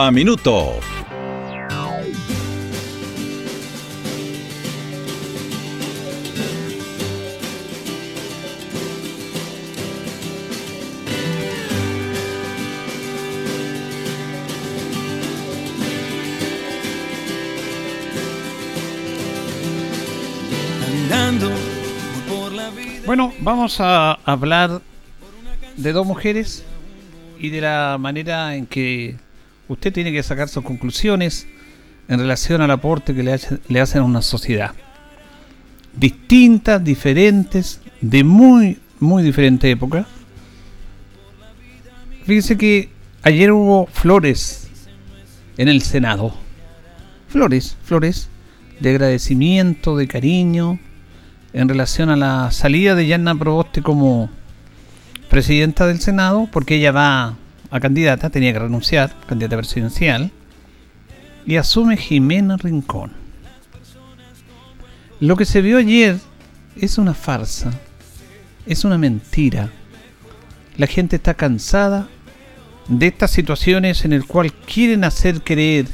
a Minuto. Bueno, vamos a hablar de dos mujeres y de la manera en que usted tiene que sacar sus conclusiones en relación al aporte que le, le hacen a una sociedad. Distintas, diferentes, de muy, muy diferente época. Fíjese que ayer hubo flores en el Senado. Flores, flores de agradecimiento, de cariño, en relación a la salida de Yanna Proboste como presidenta del Senado, porque ella va a candidata, tenía que renunciar, candidata presidencial, y asume Jimena Rincón. Lo que se vio ayer es una farsa, es una mentira. La gente está cansada de estas situaciones en el cual quieren hacer creer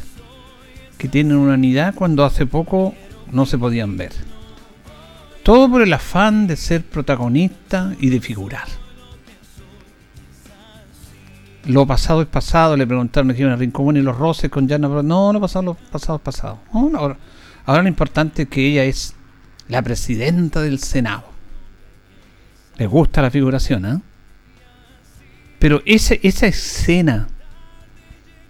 que tienen una unidad cuando hace poco no se podían ver. Todo por el afán de ser protagonista y de figurar. Lo pasado es pasado, le preguntaron a Rincón y los roces con Yana. No, lo pasado, lo pasado es pasado. ahora, lo importante es que ella es la presidenta del Senado. Le gusta la figuración, ¿eh? Pero esa, esa escena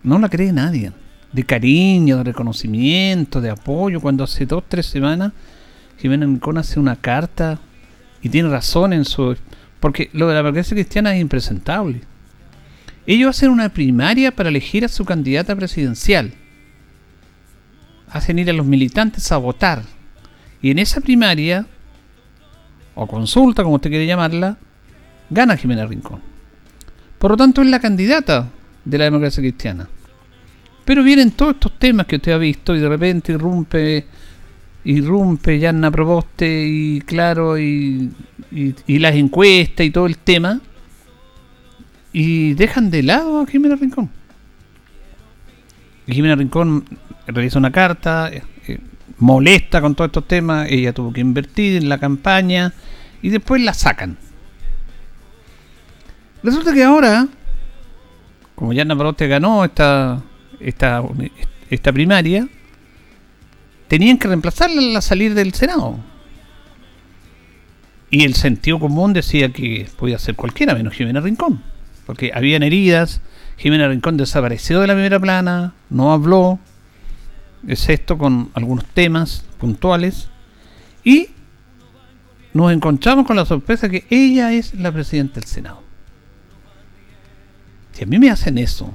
no la cree nadie. De cariño, de reconocimiento, de apoyo, cuando hace dos, tres semanas Jimena Rincón hace una carta y tiene razón en su... Porque lo de la democracia cristiana es impresentable. Ellos hacen una primaria para elegir a su candidata presidencial. Hacen ir a los militantes a votar. Y en esa primaria, o consulta, como usted quiere llamarla, gana Jimena Rincón. Por lo tanto, es la candidata de la democracia cristiana. Pero vienen todos estos temas que usted ha visto y de repente irrumpe irrumpe Yanna Proboste y claro y, y, las encuestas y todo el tema y dejan de lado a Jimena Rincón. Jimena Rincón realiza una carta, eh, eh, molesta con todos estos temas, ella tuvo que invertir en la campaña y después la sacan. Resulta que ahora, como Yanna Proboste ganó esta, esta, esta primaria, tenían que reemplazarla al salir del Senado. Y el sentido común decía que podía ser cualquiera menos Jimena Rincón, porque habían heridas, Jimena Rincón desapareció de la primera plana, no habló, excepto con algunos temas puntuales, y nos encontramos con la sorpresa que ella es la presidenta del Senado. Si a mí me hacen eso,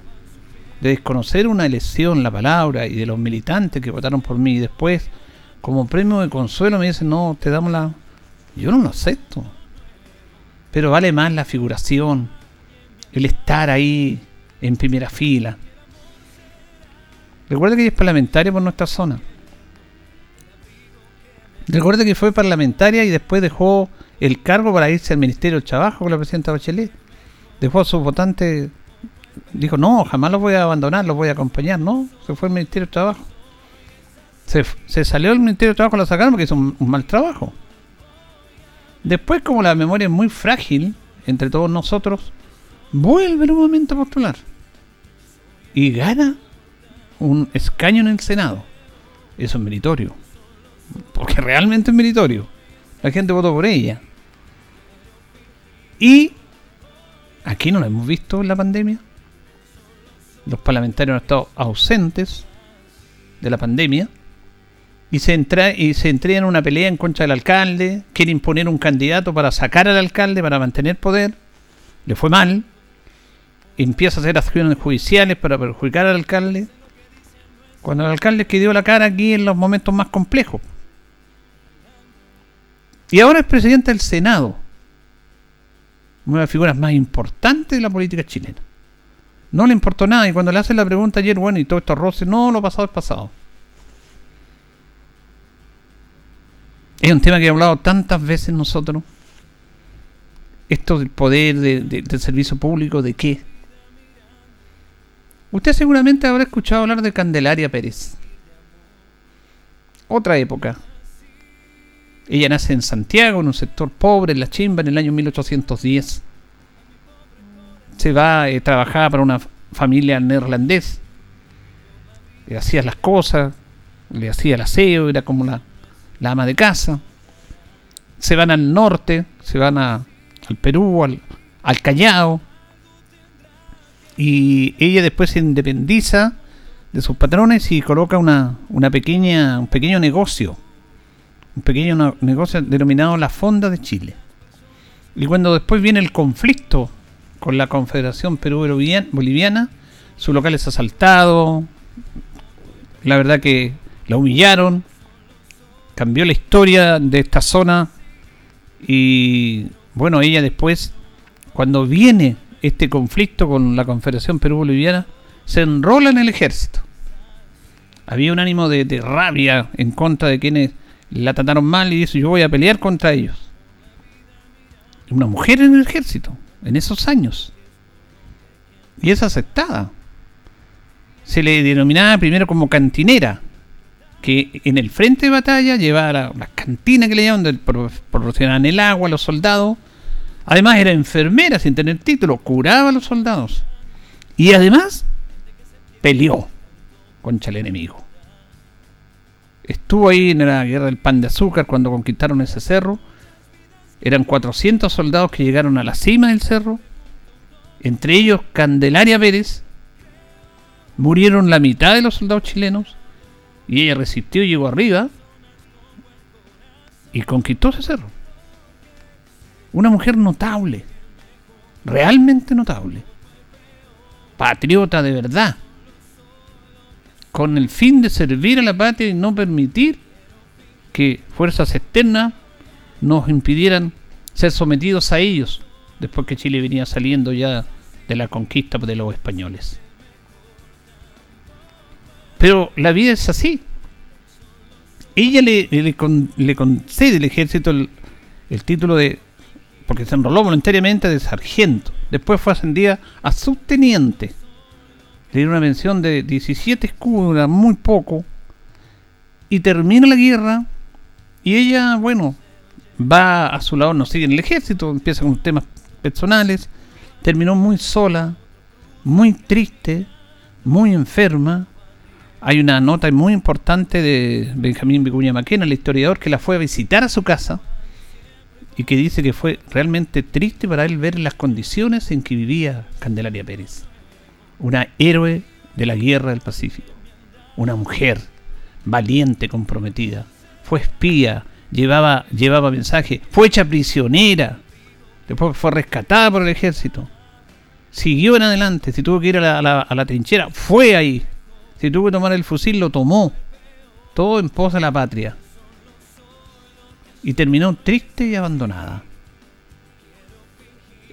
de desconocer una elección, la palabra, y de los militantes que votaron por mí y después, como premio de consuelo, me dicen, no, te damos la... Yo no lo acepto. Pero vale más la figuración, el estar ahí en primera fila. Recuerda que ella es parlamentaria por nuestra zona. Recuerda que fue parlamentaria y después dejó el cargo para irse al Ministerio del Trabajo con la presidenta Bachelet. Dejó a sus votantes dijo, no, jamás los voy a abandonar, los voy a acompañar, ¿no? Se fue al Ministerio de Trabajo. Se, salió del Ministerio de Trabajo, lo sacaron porque hizo un, mal trabajo. Después, como la memoria es muy frágil entre todos nosotros, vuelve nuevamente a postular. Y gana un escaño en el Senado. Eso es meritorio. Porque realmente es meritorio. La gente votó por ella. Y aquí no lo hemos visto en la pandemia los parlamentarios han estado ausentes de la pandemia y se entra y se entregan en una pelea en contra del alcalde, quiere imponer un candidato para sacar al alcalde, para mantener poder, le fue mal, empieza a hacer acciones judiciales para perjudicar al alcalde, cuando el alcalde que dio la cara aquí en los momentos más complejos. Y ahora es presidente del Senado, una de las figuras más importantes de la política chilena. No le importó nada y cuando le hacen la pregunta ayer, bueno, y todo esto roce, no, lo pasado es pasado. Es un tema que he hablado tantas veces nosotros. Esto del poder del servicio público, ¿de qué? Usted seguramente habrá escuchado hablar de Candelaria Pérez. Otra época. Ella nace en Santiago, en un sector pobre, en la chimba, en el año 1810. Se va, eh, trabajar para una familia neerlandés. Le hacía las cosas, le hacía el aseo, era como la, ama de casa. Se van al norte, se van al Perú, al Callao. Y ella después se independiza de sus patrones y coloca una, una pequeña, un pequeño negocio. Un pequeño negocio denominado la Fonda de Chile. Y cuando después viene el conflicto con la Confederación Perú-Boliviana, su local es asaltado. La verdad que la humillaron, cambió la historia de esta zona y bueno, ella después, cuando viene este conflicto con la Confederación Perú-Boliviana, se enrola en el ejército. Había un ánimo de, rabia en contra de quienes la trataron mal y dice, yo voy a pelear contra ellos. Una mujer en el ejército, en esos años. Y es aceptada. Se le denominaba primero como cantinera, que en el frente de batalla llevaba la, la cantina que le llaman, proporcionaban el agua a los soldados. Además era enfermera sin tener título, curaba a los soldados. Y además peleó contra el enemigo. Estuvo ahí en la guerra del pan de azúcar cuando conquistaron ese cerro. Eran 400 soldados que llegaron a la cima del cerro. Entre ellos Candelaria Pérez. Murieron la mitad de los soldados chilenos y ella resistió y llegó arriba y conquistó ese cerro. Una mujer notable, realmente notable, patriota de verdad, con el fin de servir a la patria y no permitir que fuerzas externas nos impidieran ser sometidos a ellos, después que Chile venía saliendo ya de la conquista de los españoles. Pero la vida es así. Ella le, concede al ejército el, el, título de. Porque se enroló voluntariamente de sargento. Después fue ascendida a subteniente. Le dieron una mención de 17 escudos, muy poco. Y termina la guerra. Y ella, bueno, va a su lado, no sigue en el ejército, empieza con temas personales. Terminó muy sola, muy triste, muy enferma hay una nota muy importante de Benjamín Vicuña Maquena, el historiador, que la fue a visitar a su casa y que dice que fue realmente triste para él ver las condiciones en que vivía Candelaria Pérez. Una héroe de la guerra del Pacífico. Una mujer valiente, comprometida. Fue espía, llevaba, llevaba mensaje, fue hecha prisionera. Después fue rescatada por el ejército. Siguió en adelante, si tuvo que ir a la, a la trinchera, fue ahí si tuvo que tomar el fusil, lo tomó. Todo en pos de la patria. Y terminó triste y abandonada.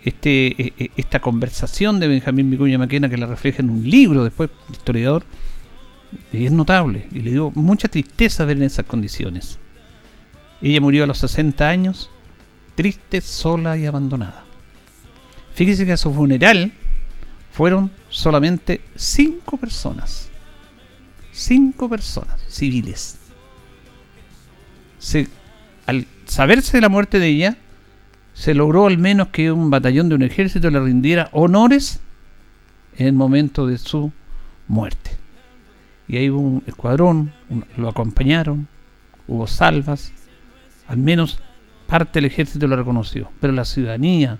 Este, e, e, esta conversación de Benjamín Vicuña Maquena que la refleja en un libro después, historiador, es notable. Y le dio mucha tristeza ver en esas condiciones. Ella murió a los 60 años, triste, sola y abandonada. Fíjese que a su funeral fueron solamente cinco personas cinco personas civiles. Se, al saberse de la muerte de ella, se logró al menos que un batallón de un ejército le rindiera honores en el momento de su muerte. Y ahí hubo un escuadrón, lo acompañaron, hubo salvas, al menos parte del ejército lo reconoció, pero la ciudadanía,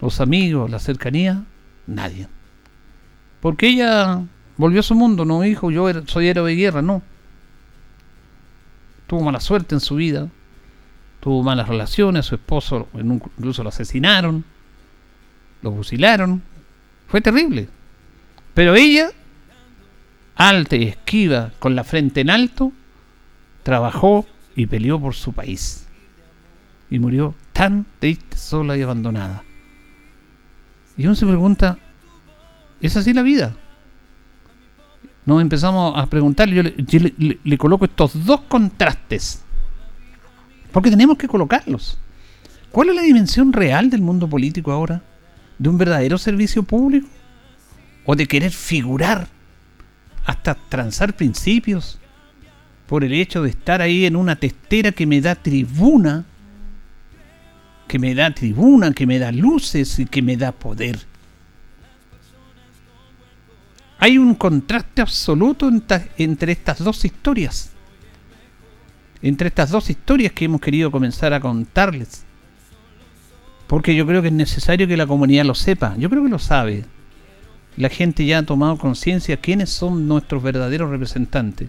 los amigos, la cercanía, nadie. Porque ella Volvió a su mundo, no dijo yo soy héroe de guerra, no. Tuvo mala suerte en su vida, tuvo malas relaciones, su esposo incluso lo asesinaron, lo fusilaron, Fue terrible. Pero ella, alta y esquiva, con la frente en alto, trabajó y peleó por su país. Y murió tan triste, sola y abandonada. Y uno se pregunta, ¿es así la vida? Nos empezamos a preguntar, yo, le, coloco estos dos contrastes. Porque tenemos que colocarlos. ¿Cuál es la dimensión real del mundo político ahora? ¿De un verdadero servicio público? ¿O de querer figurar hasta transar principios por el hecho de estar ahí en una testera que me da tribuna, que me da tribuna, que me da luces y que me da poder? Hay un contraste absoluto entre estas dos historias. Entre estas dos historias que hemos querido comenzar a contarles. Porque yo creo que es necesario que la comunidad lo sepa. Yo creo que lo sabe. La gente ya ha tomado conciencia quiénes son nuestros verdaderos representantes.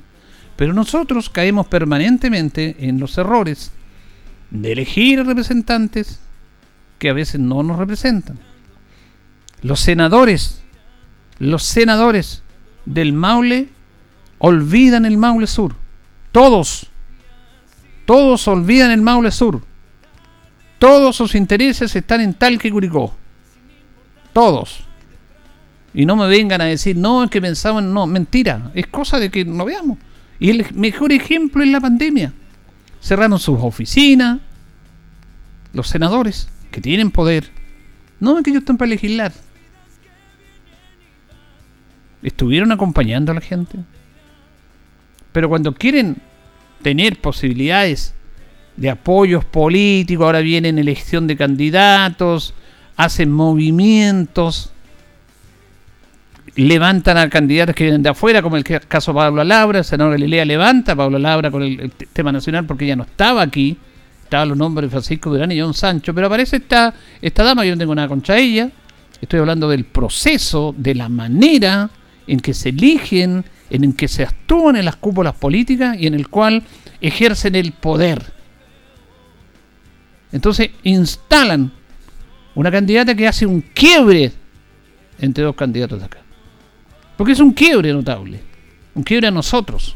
Pero nosotros caemos permanentemente en los errores de elegir representantes que a veces no nos representan. Los senadores, los senadores del Maule olvidan el Maule Sur. Todos, todos olvidan el Maule Sur. Todos sus intereses están en tal que Curicó. Todos. Y no me vengan a decir, no, es que pensaban, no, mentira. Es cosa de que no veamos. Y el mejor ejemplo es la pandemia. Cerraron sus oficinas, los senadores que tienen poder. No es que ellos están para legislar. Estuvieron acompañando a la gente. Pero cuando quieren tener posibilidades de apoyos políticos, ahora vienen elección de candidatos, hacen movimientos, levantan a candidatos que vienen de afuera, como el caso de Pablo Labra, el senador Galilea levanta a Pablo Labra con el, tema nacional porque ya no estaba aquí, estaban los nombres de Francisco Durán y John Sancho, pero aparece esta, esta dama, yo no tengo nada contra ella, estoy hablando del proceso, de la manera en que se eligen, en que se actúan en las cúpulas políticas y en el cual ejercen el poder entonces instalan una candidata que hace un quiebre entre dos candidatos de acá. Porque es un quiebre notable. Un quiebre a nosotros.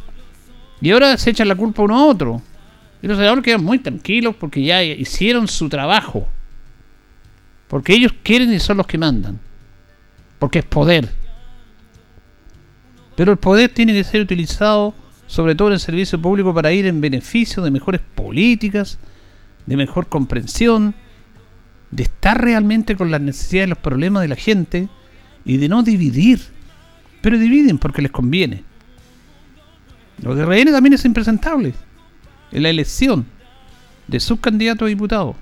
Y ahora se echan la culpa uno a otro. Y los senadores quedan muy tranquilos porque ya hicieron su trabajo. Porque ellos quieren y son los que mandan. Porque es poder. Pero el poder tiene que ser utilizado sobre todo en el servicio público para ir en beneficio de mejores políticas, de mejor comprensión, de estar realmente con las necesidades y los problemas de la gente y de no dividir. Pero dividen porque les conviene. Lo de RN también es impresentable. En la elección de sus candidatos a diputados.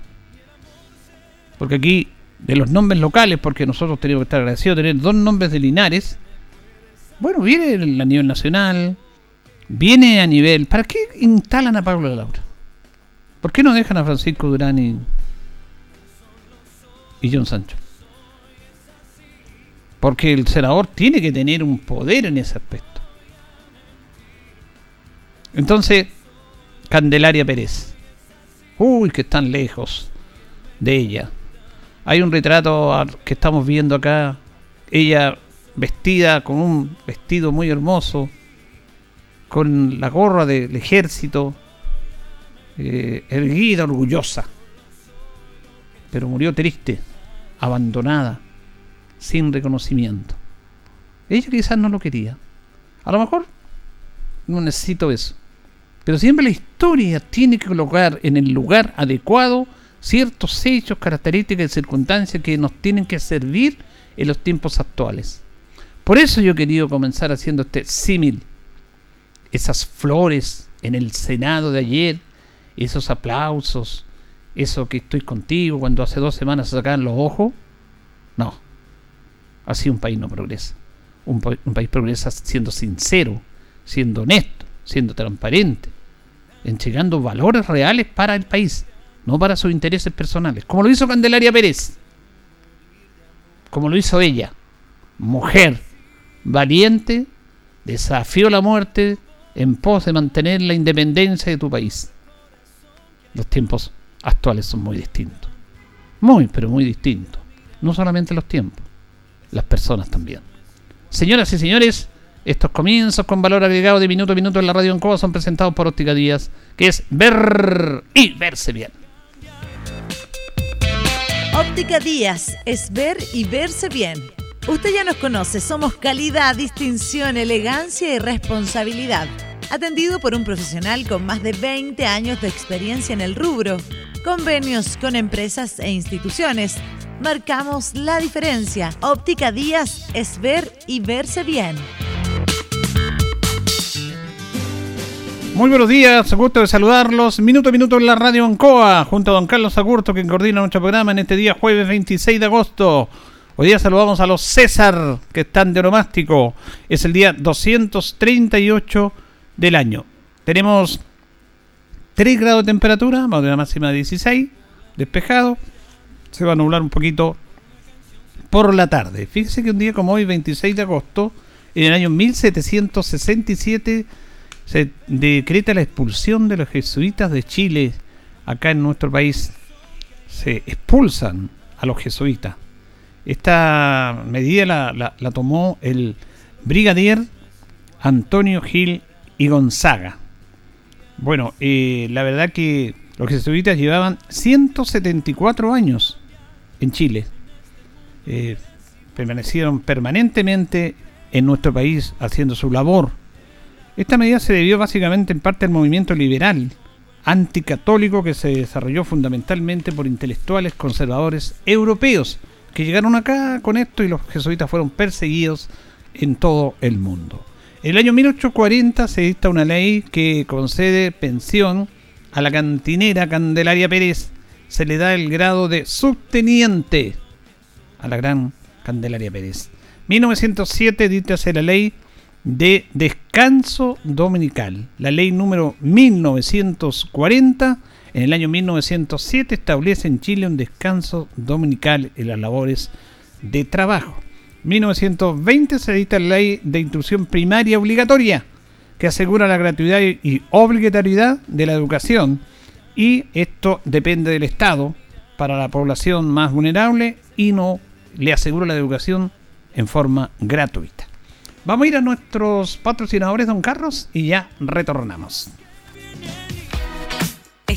Porque aquí, de los nombres locales, porque nosotros tenemos que estar agradecidos de tener dos nombres de Linares, bueno, viene a nivel nacional, viene a nivel... ¿Para qué instalan a Pablo Laura? ¿Por qué no dejan a Francisco Durán y, John Sancho? Porque el senador tiene que tener un poder en ese aspecto. Entonces, Candelaria Pérez. Uy, que están lejos de ella. Hay un retrato que estamos viendo acá. Ella vestida con un vestido muy hermoso. Con la gorra del ejército eh, erguida, orgullosa, pero murió triste, abandonada, sin reconocimiento. Ella quizás no lo quería. A lo mejor no necesito eso. Pero siempre la historia tiene que colocar en el lugar adecuado ciertos hechos, características y circunstancias que nos tienen que servir en los tiempos actuales. Por eso yo he querido comenzar haciendo este símil. Esas flores en el Senado de ayer, esos aplausos, eso que estoy contigo cuando hace dos semanas se sacaban los ojos. No, así un país no progresa. Un, país progresa siendo sincero, siendo honesto, siendo transparente, entregando valores reales para el país, no para sus intereses personales, como lo hizo Candelaria Pérez, como lo hizo ella, mujer valiente, desafió la muerte en pos de mantener la independencia de tu país los tiempos actuales son muy distintos. Muy, pero muy distintos. No solamente los tiempos, las personas también. Señoras y señores, estos comienzos con valor agregado de minuto a minuto en la radio en Coba son presentados por Óptica Díaz, que es ver y verse bien. Óptica Díaz es ver y verse bien. Usted ya nos conoce, somos calidad, distinción, elegancia y responsabilidad. Atendido por un profesional con más de 20 años de experiencia en el rubro. Convenios con empresas e instituciones. Marcamos la diferencia. Óptica Díaz es ver y verse bien. Muy buenos días, gusto de saludarlos. Minuto a minuto en la radio Ancoa, junto a don Carlos Agurto, quien coordina nuestro programa en este día jueves 26 de agosto. Hoy día saludamos a los César, que están de oromástico. Es el día 238 del año. Tenemos 3 grados de temperatura, vamos de la máxima de 16, despejado. Se va a nublar un poquito por la tarde. Fíjense que un día como hoy, 26 de agosto, en el año 1767 se decreta la expulsión de los jesuitas de Chile. Acá en nuestro país se expulsan a los jesuitas. Esta medida la, tomó el brigadier Antonio Gil y Gonzaga. Bueno, eh, la verdad que los jesuitas llevaban 174 años en Chile. Eh, permanecieron permanentemente en nuestro país haciendo su labor esta medida se debió básicamente en parte al movimiento liberal anticatólico que se desarrolló fundamentalmente por intelectuales conservadores europeos que llegaron acá con esto y los jesuitas fueron perseguidos en todo el mundo. En el año 1840 se dicta una ley que concede pensión a la cantinera Candelaria Pérez. Se le da el grado de subteniente a la gran Candelaria Pérez. 1907 dictase la ley de descanso dominical. La ley número 1940 en el año 1907 establece en Chile un descanso dominical en las labores de trabajo. 1920 se edita la ley de instrucción primaria obligatoria que asegura la gratuidad y obligatoriedad de la educación y esto depende del Estado para la población más vulnerable y no le asegura la educación en forma gratuita. Vamos a ir a nuestros patrocinadores, don Carlos, y ya retornamos.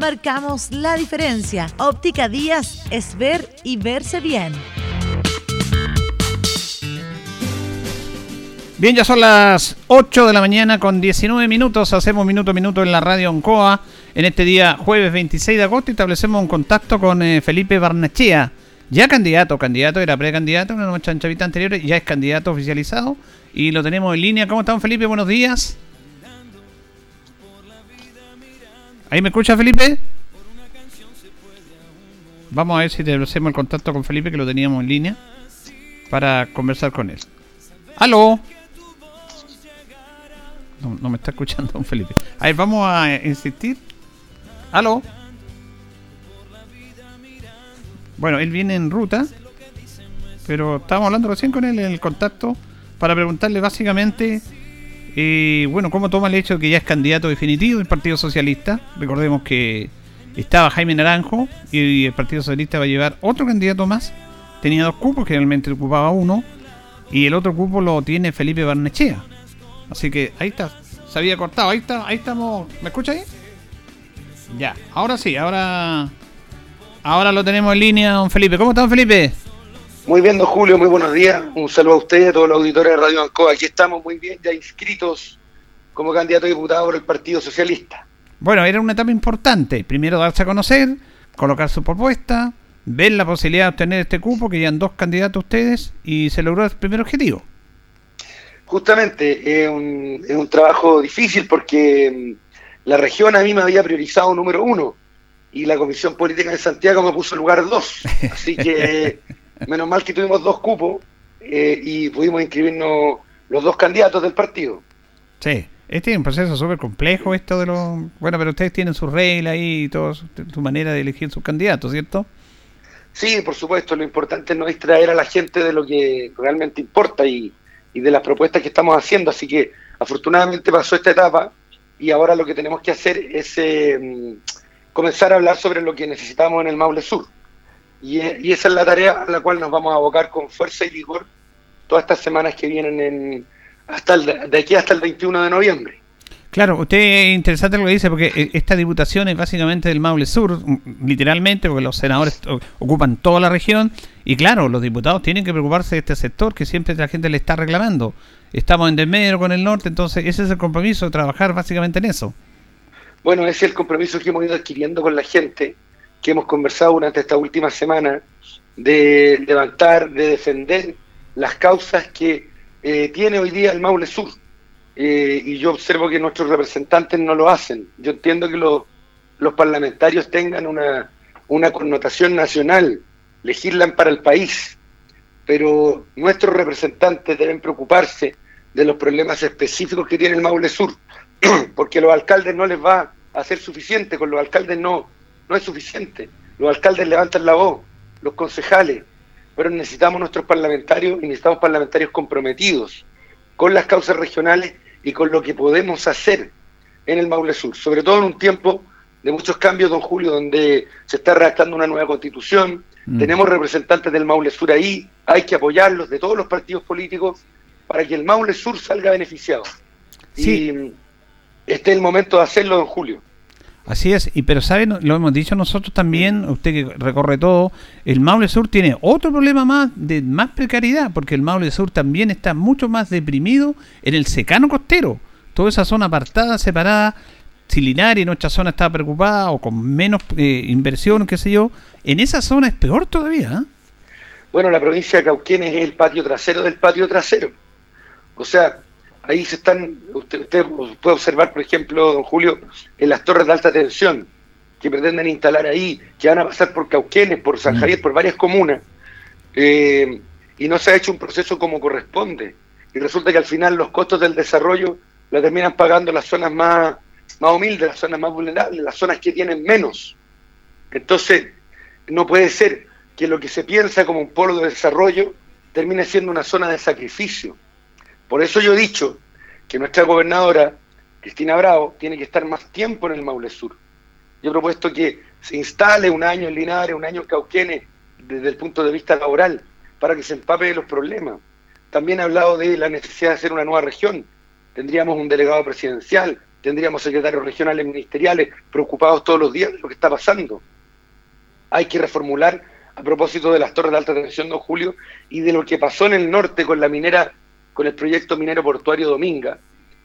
Marcamos la diferencia. Óptica Díaz es ver y verse bien. Bien, ya son las 8 de la mañana con 19 minutos. Hacemos minuto a minuto en la radio Oncoa. En este día, jueves 26 de agosto, establecemos un contacto con eh, Felipe Barnachea. Ya candidato, candidato, era precandidato en nuestra entrevista anterior, ya es candidato oficializado. Y lo tenemos en línea. ¿Cómo estamos, Felipe? Buenos días. ¿Ahí me escucha, Felipe? Vamos a ver si hacemos el contacto con Felipe, que lo teníamos en línea, para conversar con él. ¡Aló! No, me está escuchando don Felipe. A ver, vamos a insistir. ¿Aló? Bueno, él viene en ruta, pero estábamos hablando recién con él en el contacto para preguntarle básicamente, eh, bueno, cómo toma el hecho de que ya es candidato definitivo del Partido Socialista. Recordemos que estaba Jaime Naranjo y el Partido Socialista va a llevar otro candidato más. Tenía dos cupos, generalmente ocupaba uno, y el otro cupo lo tiene Felipe Barnechea. Así que ahí está, se había cortado, ahí está, ahí estamos. ¿Me escucha ahí? Ya, ahora sí, ahora ahora lo tenemos en línea, don Felipe. ¿Cómo está, don Felipe? Muy bien, don Julio, muy buenos días. Un saludo a ustedes, a todos los auditores de Radio Ancoa. Aquí estamos muy bien, ya inscritos como candidato a diputado por el Partido Socialista. Bueno, era una etapa importante. Primero darse a conocer, colocar su propuesta, ver la posibilidad de obtener este cupo, que ya dos candidatos ustedes, y se logró el primer objetivo. Justamente, es un, es un trabajo difícil porque mm, la región a mí me había priorizado número uno y la Comisión Política de Santiago me puso lugar dos. Así que menos mal que tuvimos dos cupos eh, y pudimos inscribirnos los dos candidatos del partido. Sí. Este es un proceso súper complejo, esto de los... Bueno, pero ustedes tienen sus reglas y todo, su manera de elegir sus candidatos, ¿cierto? Sí, por supuesto. Lo importante es no distraer a la gente de lo que realmente importa y, de las propuestas que estamos haciendo. Así que afortunadamente pasó esta etapa y ahora lo que tenemos que hacer es eh, comenzar a hablar sobre lo que necesitamos en el Maule Sur. Y, y, esa es la tarea a la cual nos vamos a abocar con fuerza y vigor todas estas semanas que vienen en, hasta el, de aquí hasta el 21 de noviembre. Claro, usted es interesante lo que dice, porque eh, esta diputación es básicamente del Maule Sur, mm, literalmente, porque los senadores ocupan toda la región, y claro, los diputados tienen que preocuparse de este sector que siempre la gente le está reclamando. Estamos en desmedro con el norte, entonces ese es el compromiso trabajar básicamente en eso. Bueno, ese es el compromiso que hemos ido adquiriendo con la gente, que hemos conversado durante esta última semana, de levantar, de defender las causas que eh, tiene hoy día el Maule Sur. Eh, y yo observo que nuestros representantes no lo hacen. Yo entiendo que los parlamentarios tengan una, una connotación nacional, legislan para el país, pero nuestros representantes deben preocuparse de los problemas específicos que tiene el Maule Sur, porque los alcaldes no les va a ser suficiente, con los alcaldes no, no es suficiente. Los alcaldes levantan la voz, los concejales, pero necesitamos nuestros parlamentarios y necesitamos parlamentarios comprometidos con las causas regionales y con lo que podemos hacer en el Maule Sur, sobre todo en un tiempo de muchos cambios, don Julio, donde se está redactando una nueva constitución, mm. tenemos representantes del Maule Sur ahí, hay que apoyarlos de todos los partidos políticos para que el Maule Sur salga beneficiado. Y este es el momento de hacerlo, don Julio. Así es, y pero saben, lo hemos dicho nosotros también, usted que recorre todo, el Maule Sur tiene otro problema más de más precariedad, porque el Maule Sur también está mucho más deprimido en el secano costero. Toda esa zona apartada, separada, Silinaria, nuestra zona está preocupada o con menos eh, inversión, qué sé yo, en esa zona es peor todavía. ¿eh? Bueno, la provincia de Cauquenes es el patio trasero del patio trasero. O sea, ahí se están, usted, puede observar, por ejemplo, don Julio, en las torres de alta tensión que pretenden instalar ahí, que van a pasar por Cauquenes, por San mm. Javier, por varias comunas, eh, y no se ha hecho un proceso como corresponde. Y resulta que al final los costos del desarrollo la terminan pagando las zonas más, más humildes, las zonas más vulnerables, las zonas que tienen menos. Entonces, no puede ser que lo que se piensa como un polo de desarrollo termine siendo una zona de sacrificio. Por eso yo he dicho que nuestra gobernadora, Cristina Bravo, tiene que estar más tiempo en el Maule Sur. Yo he propuesto que se instale un año en Linares, un año en Cauquenes, desde el punto de vista laboral, para que se empape de los problemas. También he hablado de la necesidad de hacer una nueva región. Tendríamos un delegado presidencial, tendríamos secretarios regionales ministeriales preocupados todos los días de lo que está pasando. Hay que reformular a propósito de las torres de alta tensión, don Julio, y de lo que pasó en el norte con la minera con el proyecto minero portuario Dominga,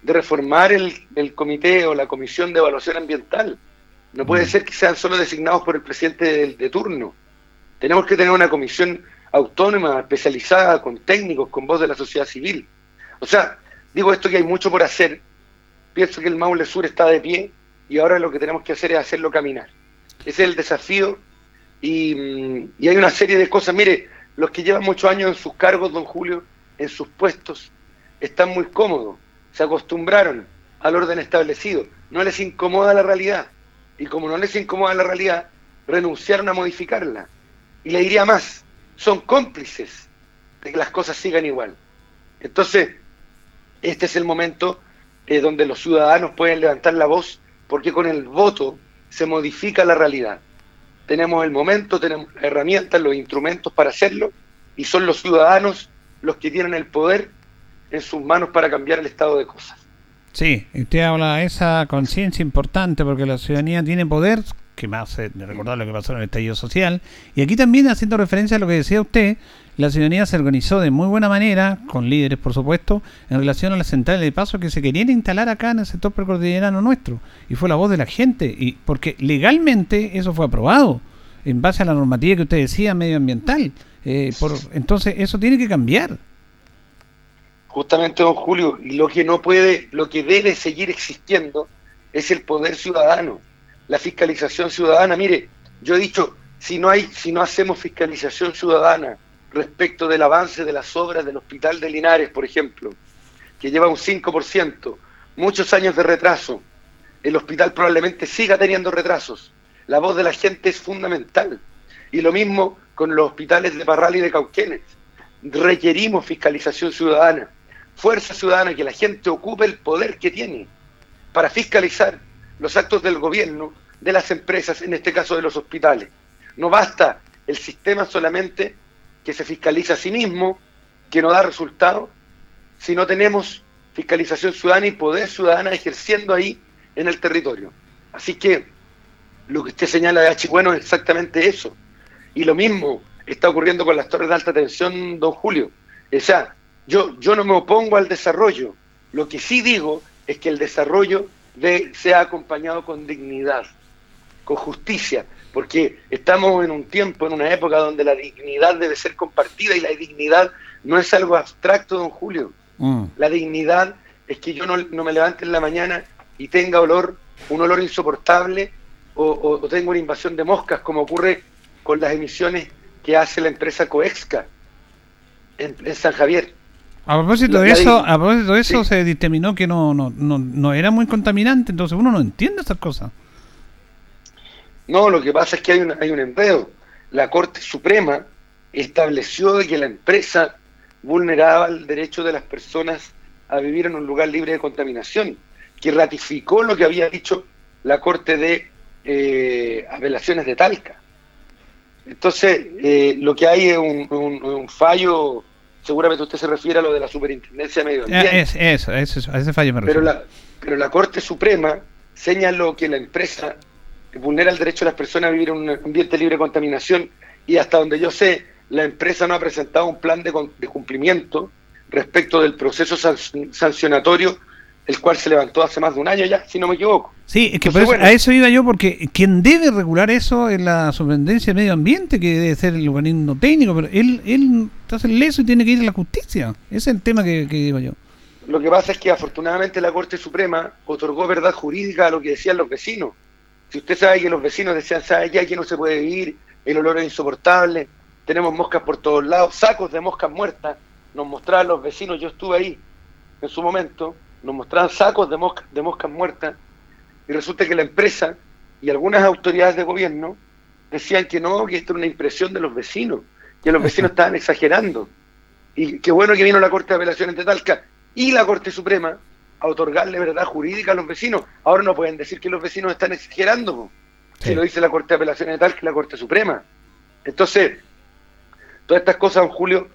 de reformar el, comité o la comisión de evaluación ambiental. No puede mm. ser que sean solo designados por el presidente de, turno. Tenemos que tener una comisión autónoma, especializada, con técnicos, con voz de la sociedad civil. O sea, digo esto que hay mucho por hacer. Pienso que el Maule Sur está de pie y ahora lo que tenemos que hacer es hacerlo caminar. Ese es el desafío y, mm, y hay una serie de cosas. Mire, los que llevan muchos años en sus cargos, don Julio, en sus puestos están muy cómodos, se acostumbraron al orden establecido, no les incomoda la realidad. Y como no les incomoda la realidad, renunciaron a modificarla. Y le diría más, son cómplices de que las cosas sigan igual. Entonces, este es el momento eh, donde los ciudadanos pueden levantar la voz, porque con el voto se modifica la realidad. Tenemos el momento, tenemos herramientas, los instrumentos para hacerlo y son los ciudadanos los que tienen el poder en sus manos para cambiar el estado de cosas. Sí, usted habla de esa conciencia importante porque la ciudadanía tiene poder, que más recordar lo que pasó en el estallido social, y aquí también haciendo referencia a lo que decía usted, la ciudadanía se organizó de muy buena manera, con líderes por supuesto, en relación a las centrales de paso que se querían instalar acá en el sector precordillerano nuestro, y fue la voz de la gente, y porque legalmente eso fue aprobado, en base a la normativa que usted decía medioambiental, eh, por, entonces eso tiene que cambiar. Justamente, don Julio, lo que no puede, lo que debe seguir existiendo es el poder ciudadano, la fiscalización ciudadana. Mire, yo he dicho, si no hay, si no hacemos fiscalización ciudadana respecto del avance de las obras del Hospital de Linares, por ejemplo, que lleva un 5%, muchos años de retraso, el hospital probablemente siga teniendo retrasos. La voz de la gente es fundamental. Y lo mismo con los hospitales de Parral y de Cauquenes. Requerimos fiscalización ciudadana fuerza ciudadana, que la gente ocupe el poder que tiene para fiscalizar los actos del gobierno, de las empresas, en este caso de los hospitales. No basta el sistema solamente que se fiscaliza a sí mismo, que no da resultado, si no tenemos fiscalización ciudadana y poder ciudadana ejerciendo ahí en el territorio. Así que lo que usted señala de H. Bueno es exactamente eso. Y lo mismo está ocurriendo con las torres de alta tensión, don Julio. O sea, yo, yo no me opongo al desarrollo. Lo que sí digo es que el desarrollo de, sea acompañado con dignidad, con justicia, porque estamos en un tiempo, en una época donde la dignidad debe ser compartida y la dignidad no es algo abstracto, don Julio. Mm. La dignidad es que yo no, me levante en la mañana y tenga olor, un olor insoportable o, o, tenga una invasión de moscas, como ocurre con las emisiones que hace la empresa Coexca en San Javier. A propósito de eso, a propósito de eso se determinó que no, no, no, no era muy contaminante, entonces uno no entiende esas cosas. No, lo que pasa es que hay un, hay un enredo. La Corte Suprema estableció que la empresa vulneraba el derecho de las personas a vivir en un lugar libre de contaminación, que ratificó lo que había dicho la Corte de eh, Apelaciones de Talca. Entonces, eh, lo que hay es un, un fallo seguramente usted se refiere a lo de la Superintendencia de Medio eh, Ambiente. Es, eso, a ese fallo me refiero. Pero la, pero la Corte Suprema señaló que la empresa vulnera el derecho de las personas a vivir en un ambiente libre de contaminación y hasta donde yo sé, la empresa no ha presentado un plan de, de cumplimiento respecto del proceso sancionatorio el cual se levantó hace más de un año ya, si no me equivoco. Sí, es que a eso iba yo, porque quien debe regular eso es la Superintendencia de Medio Ambiente, que debe ser el organismo técnico, pero él, él está leso y tiene que ir a la justicia. Ese es el tema que, digo yo. Lo que pasa es que afortunadamente la Corte Suprema otorgó verdad jurídica a lo que decían los vecinos. Si usted sabe que los vecinos decían, ¿sabe que aquí no se puede vivir? El olor es insoportable, tenemos moscas por todos lados, sacos de moscas muertas, nos mostraban los vecinos, yo estuve ahí en su momento, nos mostraban sacos de, mosca, de moscas muertas y resulta que la empresa y algunas autoridades de gobierno decían que no, que esto era una impresión de los vecinos, que los vecinos estaban exagerando. Y qué bueno que vino la Corte de Apelaciones de Talca y la Corte Suprema a otorgarle verdad jurídica a los vecinos. Ahora no pueden decir que los vecinos están exagerando, si lo dice la Corte de Apelaciones de Talca y la Corte Suprema. Entonces, todas estas cosas, en Julio,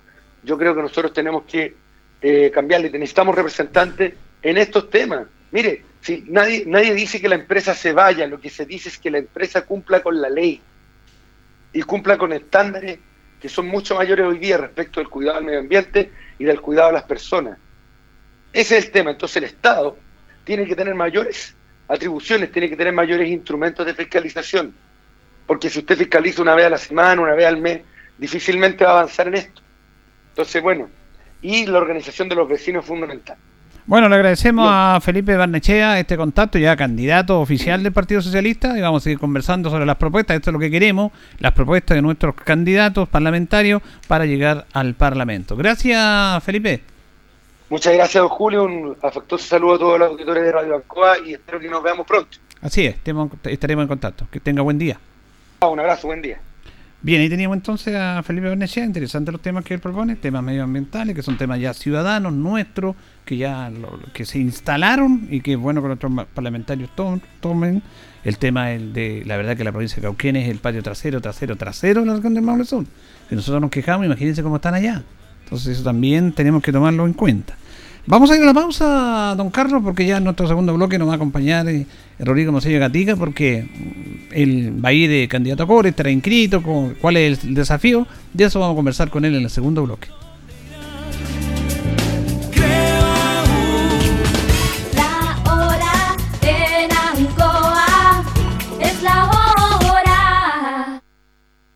yo creo que nosotros tenemos que eh, cambiarle. Necesitamos representantes en estos temas. Mire, si nadie, nadie dice que la empresa se vaya, lo que se dice es que la empresa cumpla con la ley y cumpla con estándares que son mucho mayores hoy día respecto del cuidado del medio ambiente y del cuidado de las personas. Ese es el tema. Entonces el Estado tiene que tener mayores atribuciones, tiene que tener mayores instrumentos de fiscalización. Porque si usted fiscaliza una vez a la semana, una vez al mes, difícilmente va a avanzar en esto. Entonces, bueno, y la organización de los vecinos es fundamental. Bueno, le agradecemos a Felipe Barnechea este contacto, ya candidato oficial del Partido Socialista, y vamos a seguir conversando sobre las propuestas. Esto es lo que queremos, las propuestas de nuestros candidatos parlamentarios para llegar al Parlamento. Gracias, Felipe. Muchas gracias, don Julio. Un afectuoso saludo a todos los auditores de Radio Ancoa y espero que nos veamos pronto. Así es, estaremos en contacto. Que tenga buen día. Un abrazo, buen día. Bien, ahí teníamos entonces a Felipe Bernechea, interesantes los temas que él propone, temas medioambientales, que son temas ya ciudadanos, nuestros, que ya que se instalaron y que es bueno que nuestros parlamentarios tomen. El tema de la verdad que la provincia de Cauquén es el patio trasero, trasero, trasero de la región del Maule Sur. Si nosotros nos quejamos, imagínense cómo están allá. Entonces eso también tenemos que tomarlo en cuenta. Vamos a ir a la pausa, don Carlos, porque ya en nuestro segundo bloque nos va a acompañar eh, Rodrigo Mosello Gatica, porque él va a ir de candidato a cobre, estará inscrito, con, cuál es el desafío. De eso vamos a conversar con él en el segundo bloque.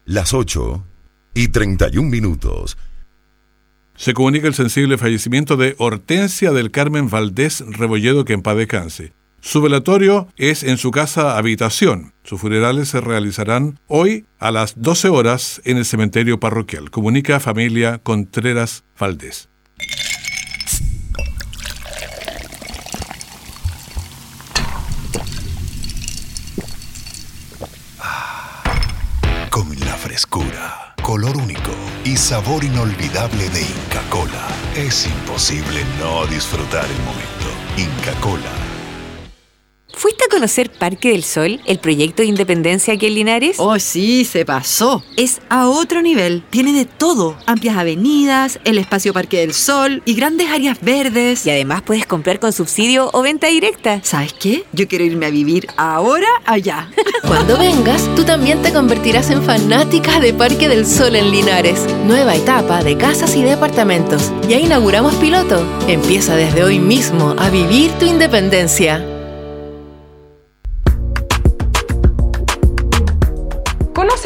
Las 8 y 31 minutos se comunica el sensible fallecimiento de Hortensia del Carmen Valdés Rebolledo, que en paz descanse. Su velatorio es en su casa habitación. Sus funerales se realizarán hoy a las 12 horas en el cementerio parroquial. Comunica familia Contreras Valdés. Con la frescura color único y sabor inolvidable de Inca Cola. Es imposible no disfrutar el momento. Inca Cola ¿Fuiste a conocer Parque del Sol, el proyecto de independencia aquí en Linares? Oh, sí, se pasó. Es a otro nivel. Tiene de todo. Amplias avenidas, el espacio Parque del Sol y grandes áreas verdes. Y además puedes comprar con subsidio o venta directa. ¿Sabes qué? Yo quiero irme a vivir ahora allá. Cuando vengas, tú también te convertirás en fanática de Parque del Sol en Linares. Nueva etapa de casas y departamentos. Ya inauguramos piloto. Empieza desde hoy mismo a vivir tu independencia.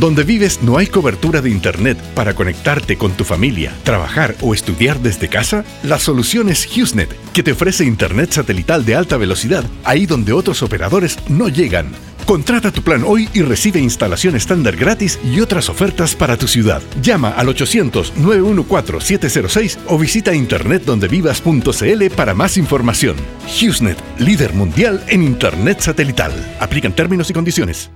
Donde vives no hay cobertura de Internet para conectarte con tu familia, trabajar o estudiar desde casa. La solución es HughesNet, que te ofrece Internet satelital de alta velocidad, ahí donde otros operadores no llegan. Contrata tu plan hoy y recibe instalación estándar gratis y otras ofertas para tu ciudad. Llama al 800-914-706 o visita internetdondevivas.cl para más información. HughesNet, líder mundial en Internet satelital. Aplican términos y condiciones.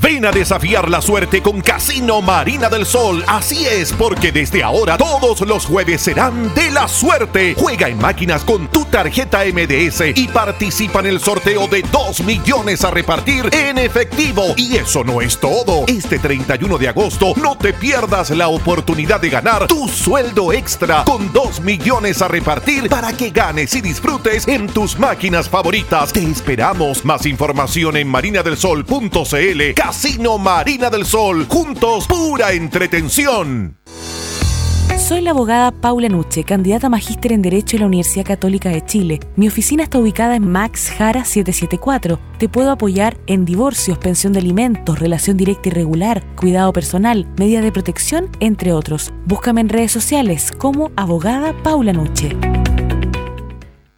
Ven a desafiar la suerte con Casino Marina del Sol. Así es, porque desde ahora todos los jueves serán de la suerte. Juega en máquinas con tu tarjeta MDS y participa en el sorteo de 2 millones a repartir en efectivo. Y eso no es todo. Este 31 de agosto no te pierdas la oportunidad de ganar tu sueldo extra con 2 millones a repartir para que ganes y disfrutes en tus máquinas favoritas. Te esperamos. Más información en marinadelsol.cl Casino Marina del Sol. Juntos, pura entretención. Soy la abogada Paula Nuche, candidata a magíster en Derecho en la Universidad Católica de Chile. Mi oficina está ubicada en Max Jara 774. Te puedo apoyar en divorcios, pensión de alimentos, relación directa y regular, cuidado personal, medidas de protección, entre otros. Búscame en redes sociales como abogada Paula Nuche.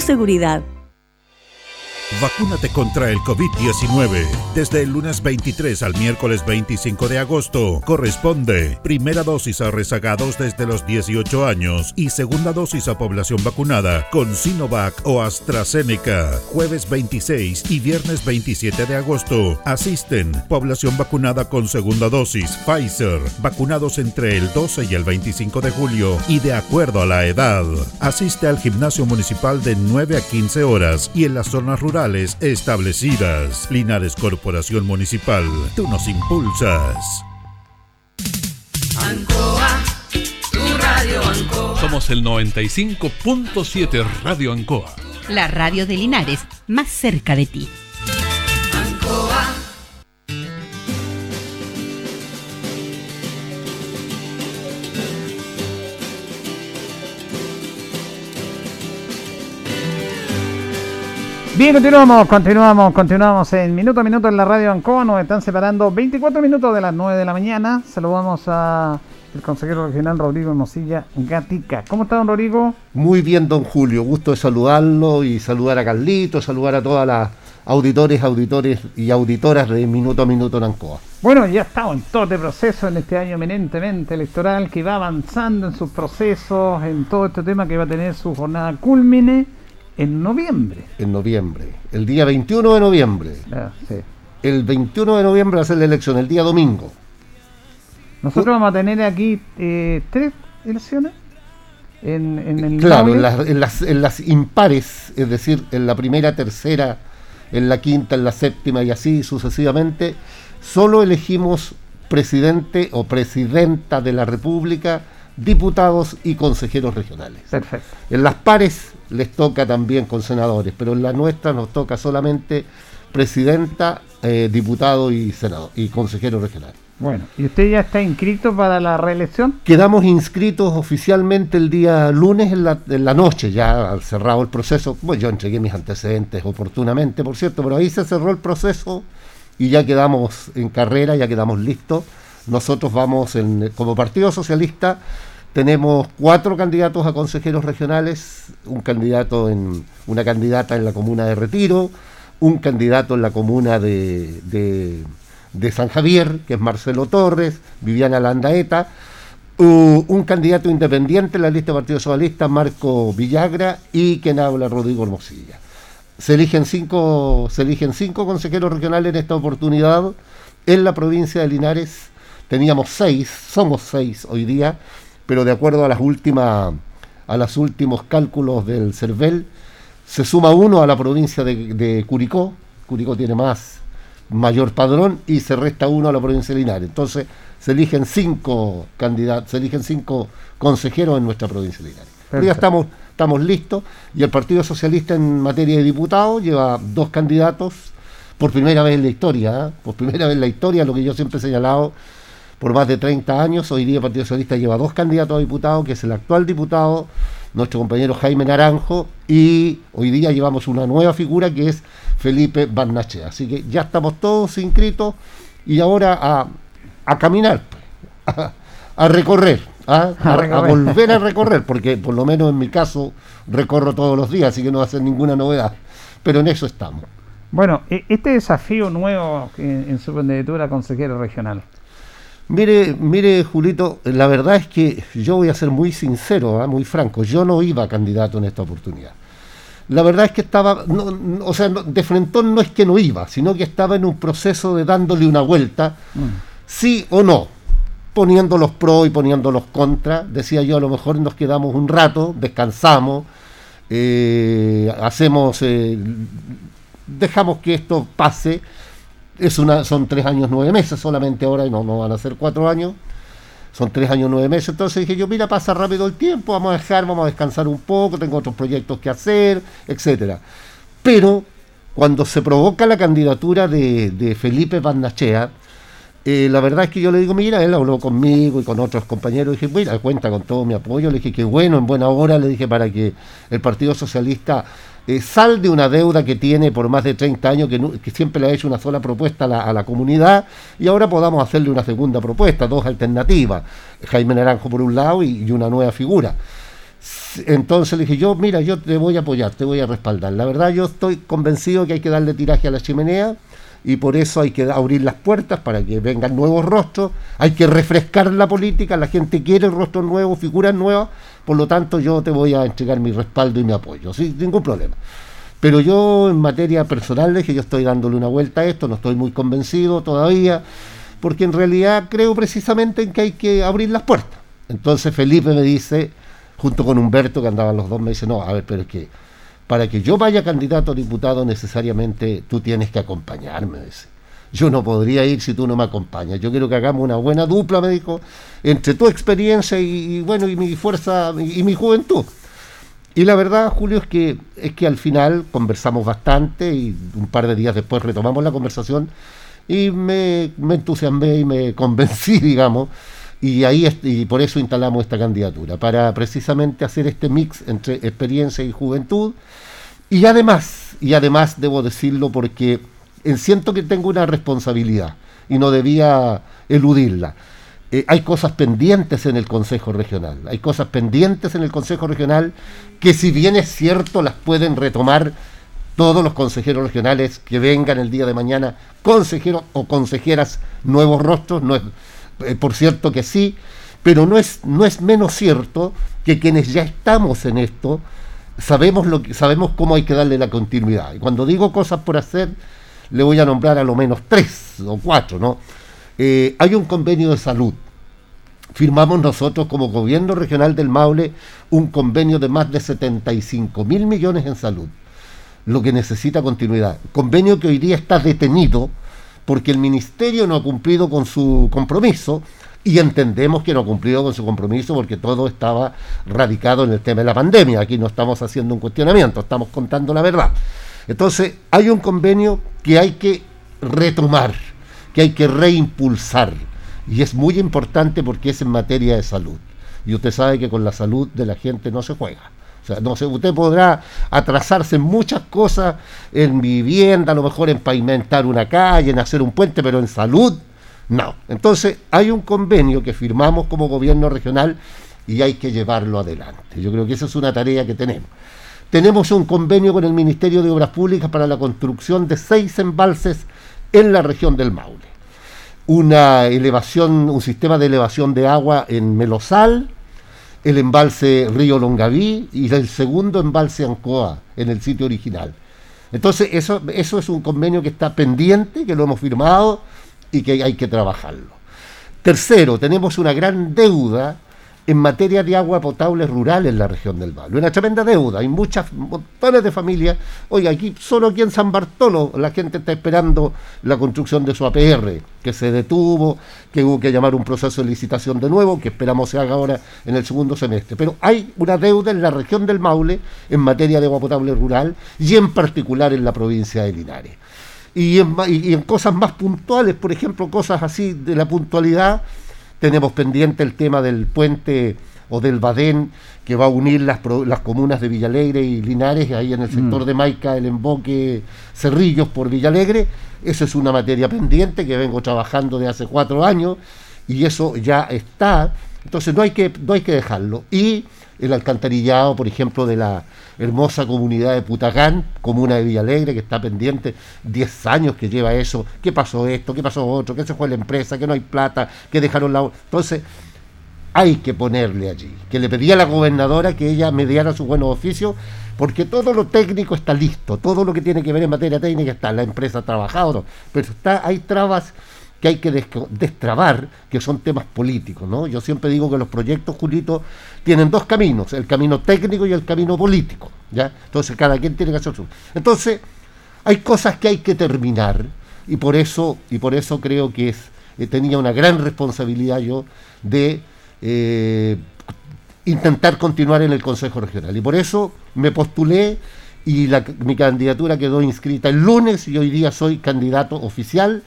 seguridad. Vacúnate contra el COVID-19. Desde el lunes 23 al miércoles 25 de agosto corresponde primera dosis a rezagados desde los 18 años y segunda dosis a población vacunada con Sinovac o AstraZeneca. Jueves 26 y viernes 27 de agosto asisten población vacunada con segunda dosis Pfizer, vacunados entre el 12 y el 25 de julio y de acuerdo a la edad. Asiste al gimnasio municipal de 9 a 15 horas y en las zonas rurales establecidas. Linares Corporación Municipal, tú nos impulsas. Ancoa, tu radio Ancoa. Somos el 95.7 Radio Ancoa. La radio de Linares, más cerca de ti. Bien, continuamos, continuamos, continuamos en minuto a minuto en la radio Ancoa. Nos están separando 24 minutos de las 9 de la mañana. Saludamos a el consejero regional Rodrigo Mosilla Gatica. ¿Cómo está, don Rodrigo? Muy bien, don Julio. Gusto de saludarlo y saludar a Carlito, saludar a todas las auditores, auditores y auditoras de Minuto a Minuto en Ancoa. Bueno, ya estamos en todo este proceso en este año eminentemente electoral que va avanzando en sus procesos, en todo este tema que va a tener su jornada culmine en noviembre. En noviembre. El día 21 de noviembre. Ah, sí. El 21 de noviembre va a ser la elección, el día domingo. Nosotros vamos a tener aquí eh, tres elecciones. En, en el Claro, Maule. en las, en, las, en las impares, es decir, en la primera, tercera, en la quinta, en la séptima y así sucesivamente, solo elegimos presidente o presidenta de la República, diputados y consejeros regionales. Perfecto. En las pares les toca también con senadores, pero en la nuestra nos toca solamente presidenta, eh, diputado y senador y consejero regional. Bueno, ¿y usted ya está inscrito para la reelección? Quedamos inscritos oficialmente el día lunes en la, en la noche, ya al cerrado el proceso. Bueno, yo entregué mis antecedentes oportunamente, por cierto, pero ahí se cerró el proceso y ya quedamos en carrera, ya quedamos listos. Nosotros vamos, como Partido Socialista, tenemos cuatro candidatos a consejeros regionales, un candidato en una candidata en la comuna de Retiro, un candidato en la comuna de San Javier, que es Marcelo Torres, Viviana Landaeta, uh, un candidato independiente en la lista del Partido Socialista, Marco Villagra, y quien habla, Rodrigo Hermosilla. Se eligen cinco, se eligen cinco consejeros regionales en esta oportunidad en la provincia de Linares. Teníamos seis, somos seis hoy día, pero de acuerdo a las últimas a los últimos cálculos del CERVEL, se suma uno a la provincia de, de Curicó, Curicó tiene más, mayor padrón, y se resta uno a la provincia de Linares. Entonces se eligen cinco candidatos, se eligen cinco consejeros en nuestra provincia de Linares. Pero ya estamos, estamos listos, y el Partido Socialista en materia de diputados lleva dos candidatos por primera vez en la historia, ¿eh? por primera vez en la historia, lo que yo siempre he señalado por más de 30 años. Hoy día el Partido Socialista lleva dos candidatos a diputados, que es el actual diputado, nuestro compañero Jaime Naranjo, y hoy día llevamos una nueva figura que es Felipe Barnachea. Así que ya estamos todos inscritos y ahora a, a caminar, pues, a, a recorrer, ¿ah? A a, a recorrer. volver a recorrer, porque por lo menos en mi caso recorro todos los días, así que no va a ser ninguna novedad. Pero en eso estamos. Bueno, e- este desafío nuevo en, en su candidatura a consejero regional. Mire, mire, Julito, la verdad es que yo voy a ser muy sincero, ¿ah? muy franco. Yo no iba candidato en esta oportunidad. La verdad es que estaba, no- no- o sea, no- de frentón no es que no iba, sino que estaba en un proceso de dándole una vuelta, sí o no, poniendo los pros y poniendo los contras. Decía yo, a lo mejor nos quedamos un rato, descansamos, eh, hacemos, eh, dejamos que esto pase. Es una, son tres años, nueve meses solamente ahora, y no, no van a ser cuatro años. Son tres años, nueve meses. Entonces dije yo, mira, pasa rápido el tiempo, vamos a dejar, vamos a descansar un poco, tengo otros proyectos que hacer, etcétera. Pero cuando se provoca la candidatura de, de Felipe Barnachea, eh, la verdad es que yo le digo, mira, él habló conmigo y con otros compañeros, dije, mira, cuenta con todo mi apoyo, le dije que bueno, en buena hora, le dije para que el Partido Socialista eh, salde una deuda que tiene por más de 30 años, que, siempre le ha hecho una sola propuesta a la, a la comunidad, y ahora podamos hacerle una segunda propuesta, dos alternativas, Jaime Naranjo por un lado y, y una nueva figura. Entonces le dije, yo, mira, yo te voy a apoyar, te voy a respaldar. La verdad, yo estoy convencido que hay que darle tiraje a la chimenea y por eso hay que abrir las puertas para que vengan nuevos rostros, hay que refrescar la política, la gente quiere rostros nuevos, figuras nuevas, por lo tanto yo te voy a entregar mi respaldo y mi apoyo, sin ningún problema. Pero yo en materia personal es que yo estoy dándole una vuelta a esto, no estoy muy convencido todavía, porque en realidad creo precisamente en que hay que abrir las puertas. Entonces Felipe me dice, junto con Humberto, que andaban los dos, me dice, no, a ver, pero es que para que yo vaya candidato a diputado necesariamente tú tienes que acompañarme. Yo no podría ir si tú no me acompañas. Yo quiero que hagamos una buena dupla, me dijo, entre tu experiencia y, y bueno, y mi fuerza y, y mi juventud. Y la verdad, Julio, es que, es que al final conversamos bastante y un par de días después retomamos la conversación y me, me entusiasmé y me convencí, digamos, y ahí y por eso instalamos esta candidatura, para precisamente hacer este mix entre experiencia y juventud. Y además, y además debo decirlo porque siento que tengo una responsabilidad y no debía eludirla. Eh, hay cosas pendientes en el Consejo Regional, hay cosas pendientes en el Consejo Regional que si bien es cierto las pueden retomar todos los consejeros regionales que vengan el día de mañana, consejeros o consejeras nuevos rostros, no eh, por cierto que sí, pero no es, no es menos cierto que quienes ya estamos en esto sabemos, lo que, sabemos cómo hay que darle la continuidad. Y cuando digo cosas por hacer, le voy a nombrar a lo menos tres o cuatro, ¿no? Eh, hay un convenio de salud. Firmamos nosotros como gobierno regional del Maule un convenio de más de 75 mil millones en salud, lo que necesita continuidad. Convenio que hoy día está detenido porque el ministerio no ha cumplido con su compromiso y entendemos que no ha cumplido con su compromiso porque todo estaba radicado en el tema de la pandemia. Aquí no estamos haciendo un cuestionamiento, estamos contando la verdad. Entonces, hay un convenio que hay que retomar, que hay que reimpulsar. Y es muy importante porque es en materia de salud. Y usted sabe que con la salud de la gente no se juega. O sea, no sé, usted podrá atrasarse en muchas cosas, en vivienda, a lo mejor en pavimentar una calle, en hacer un puente, pero en salud, no. Entonces, hay un convenio que firmamos como gobierno regional y hay que llevarlo adelante. Yo creo que esa es una tarea que tenemos. Tenemos un convenio con el Ministerio de Obras Públicas para la construcción de seis embalses en la región del Maule. Una elevación, un sistema de elevación de agua en Melosal, el embalse Río Longaví y el segundo embalse Ancoa en el sitio original. Entonces, eso, eso es un convenio que está pendiente, que lo hemos firmado y que hay que trabajarlo. Tercero, tenemos una gran deuda en materia de agua potable rural en la región del Maule. Una tremenda deuda. Hay muchas, montones de familias. Oiga, aquí solo aquí en San Bartolo la gente está esperando la construcción de su APR, que se detuvo, que hubo que llamar un proceso de licitación de nuevo, que esperamos se haga ahora en el segundo semestre. Pero hay una deuda en la región del Maule en materia de agua potable rural y en particular en la provincia de Linares. Y en, y en cosas más puntuales, por ejemplo, cosas así de la puntualidad, tenemos pendiente el tema del puente o del Badén que va a unir las, comunas de Villalegre y Linares, ahí en el sector Mm. de Maica, el emboque Cerrillos por Villalegre. Eso es una materia pendiente que vengo trabajando de hace cuatro años y eso ya está. Entonces no hay que, no hay que dejarlo. Y el alcantarillado, por ejemplo, de la hermosa comunidad de Putacán, comuna de Villalegre, que está pendiente, 10 años que lleva eso, qué pasó esto, qué pasó otro, qué se fue la empresa, que no hay plata, que dejaron la... Entonces, hay que ponerle allí, que le pedía a la gobernadora que ella mediara su buenos oficios, porque todo lo técnico está listo, todo lo que tiene que ver en materia técnica está, la empresa ha trabajado, pero está, hay trabas que hay que destrabar, que son temas políticos, ¿no? Yo siempre digo que los proyectos, Julito, tienen dos caminos, el camino técnico y el camino político, ¿ya? Entonces cada quien tiene que hacer su... Entonces, hay cosas que hay que terminar, y por eso, y por eso creo que es, eh, tenía una gran responsabilidad yo de eh, intentar continuar en el Consejo Regional. Y por eso me postulé y mi candidatura quedó inscrita el lunes y hoy día soy candidato oficial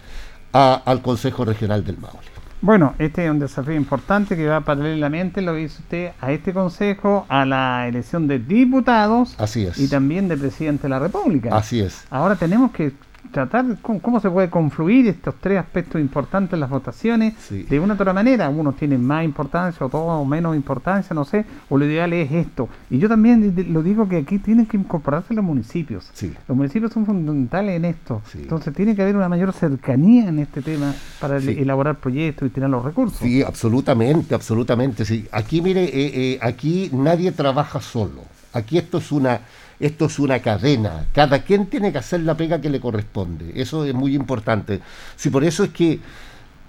a- al Consejo Regional del Maule. Bueno, este es un desafío importante que va paralelamente, lo que dice usted, a este consejo, a la elección de diputados Así es. y también de presidente de la República. Así es. Ahora tenemos que tratar cómo, cómo se puede confluir estos tres aspectos importantes en las votaciones de una u otra manera. Unos tienen más importancia o todos menos importancia, no sé, o lo ideal es esto. Y yo también lo digo que aquí tienen que incorporarse los municipios. Los municipios son fundamentales en esto. Entonces tiene que haber una mayor cercanía en este tema para Sí. elaborar proyectos y tener los recursos. Sí, absolutamente, absolutamente. Sí. Aquí, mire, eh, eh, aquí nadie trabaja solo. Aquí esto es una, esto es una cadena. Cada quien tiene que hacer la pega que le corresponde. Eso es muy importante. Sí, por eso es que,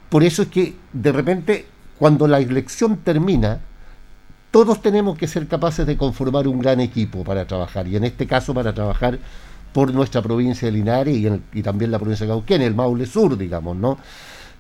por eso es que de repente, cuando la elección termina, todos tenemos que ser capaces de conformar un gran equipo para trabajar. Y en este caso para trabajar por nuestra provincia de Linares y, y también la provincia de Cauquén, el Maule Sur, digamos, ¿no?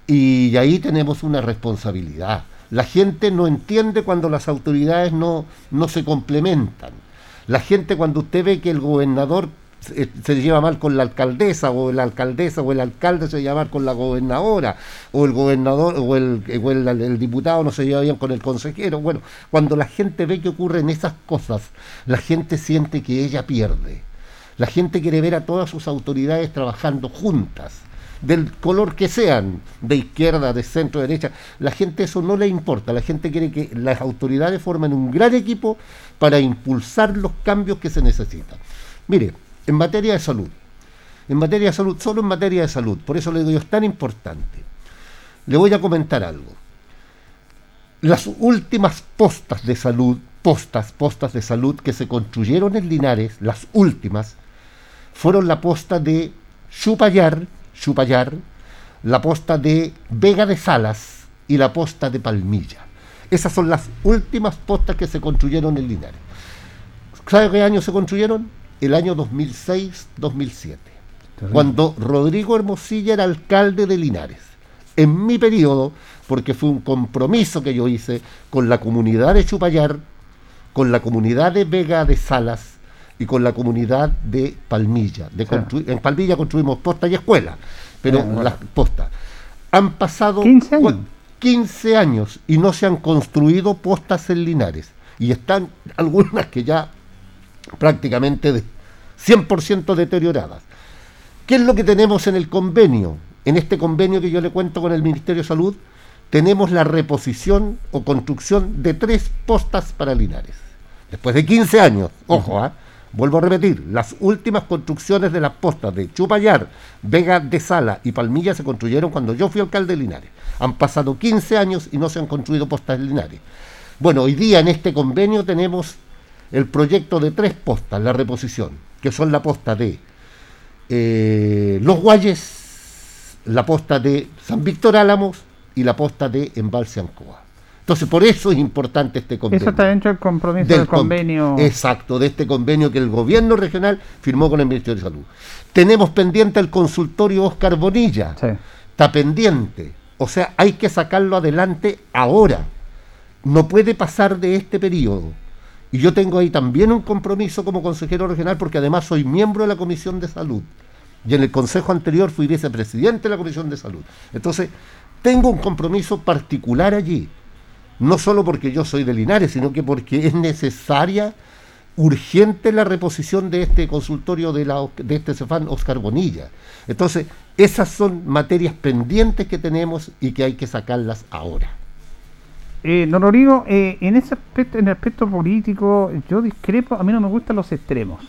Y ahí tenemos una responsabilidad. La gente no entiende cuando las autoridades no, no se complementan. La gente cuando usted ve que el gobernador se, lleva mal con la alcaldesa o la alcaldesa o el alcalde se lleva mal con la gobernadora o el gobernador o el, o el- el diputado no se lleva bien con el consejero. Bueno, cuando la gente ve que ocurren esas cosas, la gente siente que ella pierde. La gente quiere ver a todas sus autoridades trabajando juntas, del color que sean, de izquierda, de centro, de derecha. La gente eso no le importa, la gente quiere que las autoridades formen un gran equipo para impulsar los cambios que se necesitan. Mire, en materia de salud, en materia de salud, solo en materia de salud, por eso le digo es tan importante. Le voy a comentar algo. Las últimas postas de salud, postas, postas de salud que se construyeron en Linares, las últimas, fueron la posta de Chupayar, Chupayar, la posta de Vega de Salas y la posta de Palmilla. Esas son las últimas postas que se construyeron en Linares. ¿Sabe qué año se construyeron? El año 2006-2007, cuando Rodrigo Hermosilla era alcalde de Linares. En mi periodo, porque fue un compromiso que yo hice con la comunidad de Chupayar, con la comunidad de Vega de Salas y con la comunidad de Palmilla. De en Palmilla construimos postas y escuelas, pero bueno. las postas. Han pasado 15 años. cua- 15 años y no se han construido postas en Linares. Y están algunas que ya prácticamente de 100% deterioradas. ¿Qué es lo que tenemos en el convenio? En este convenio que yo le cuento con el Ministerio de Salud, tenemos la reposición o construcción de tres postas para Linares. Después de 15 años, ojo, ¿ah? Vuelvo a repetir, las últimas construcciones de las postas de Chupayar, Vega de Sala y Palmilla se construyeron cuando yo fui alcalde de Linares. Han pasado 15 años y no se han construido postas en Linares. Bueno, hoy día en este convenio tenemos el proyecto de tres postas, la reposición, que son la posta de eh, Los Guayes, la posta de San Víctor Álamos y la posta de Embalse Ancoa. Entonces, por eso es importante este convenio. Eso está dentro del compromiso del, con- convenio. Exacto, de este convenio que el gobierno regional firmó con el Ministerio de Salud. Tenemos pendiente el consultorio Oscar Bonilla. Está pendiente. O sea, hay que sacarlo adelante ahora. No puede pasar de este periodo. Y yo tengo ahí también un compromiso como consejero regional porque además soy miembro de la Comisión de Salud. Y en el consejo anterior fui vicepresidente de la Comisión de Salud. Entonces, tengo un compromiso particular allí. No solo porque yo soy de Linares, sino que porque es necesaria, urgente la reposición de este consultorio de, la, de este Cefán Oscar Bonilla. Entonces, esas son materias pendientes que tenemos y que hay que sacarlas ahora. Eh, don Rodrigo, eh, en ese aspecto, en el aspecto político, yo discrepo, a mí no me gustan los extremos.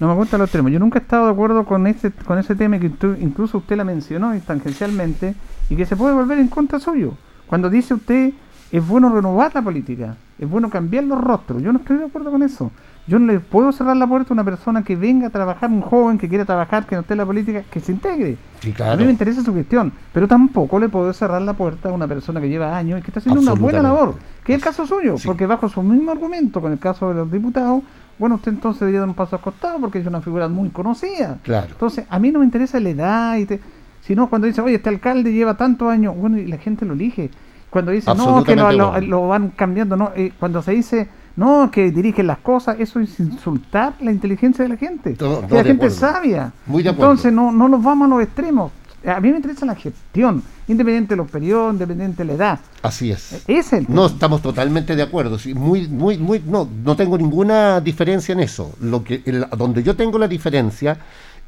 No me gustan los extremos. Yo nunca he estado de acuerdo con ese, con ese tema que incluso usted la mencionó tangencialmente y que se puede volver en contra suyo. Cuando dice usted, es bueno renovar la política, es bueno cambiar los rostros. Yo no estoy de acuerdo con eso. Yo no le puedo cerrar la puerta a una persona que venga a trabajar, un joven que quiera trabajar, que no esté en la política, que se integre. Sí, A mí me interesa su gestión, pero tampoco le puedo cerrar la puerta a una persona que lleva años y que está haciendo una buena labor, que es el caso suyo, porque bajo su mismo argumento, con el caso de los diputados, bueno, usted entonces debería dar un paso al costado porque es una figura muy conocida. Claro. Entonces, a mí no me interesa la edad, y te- sino cuando dice, oye, este alcalde lleva tantos años, bueno, y la gente lo elige. Cuando dice, no, que lo, van cambiando, no, eh, cuando se dice, no, que dirigen las cosas, eso es insultar la inteligencia de la gente. No, la gente es sabia. Muy de acuerdo. Entonces, no, no nos vamos a los extremos. A mí me interesa la gestión, independiente de los periodos, independiente de la edad. Así es. Es el No, estamos totalmente de acuerdo. sí, muy, muy, muy, no, no tengo ninguna diferencia en eso. Lo que, el- donde yo tengo la diferencia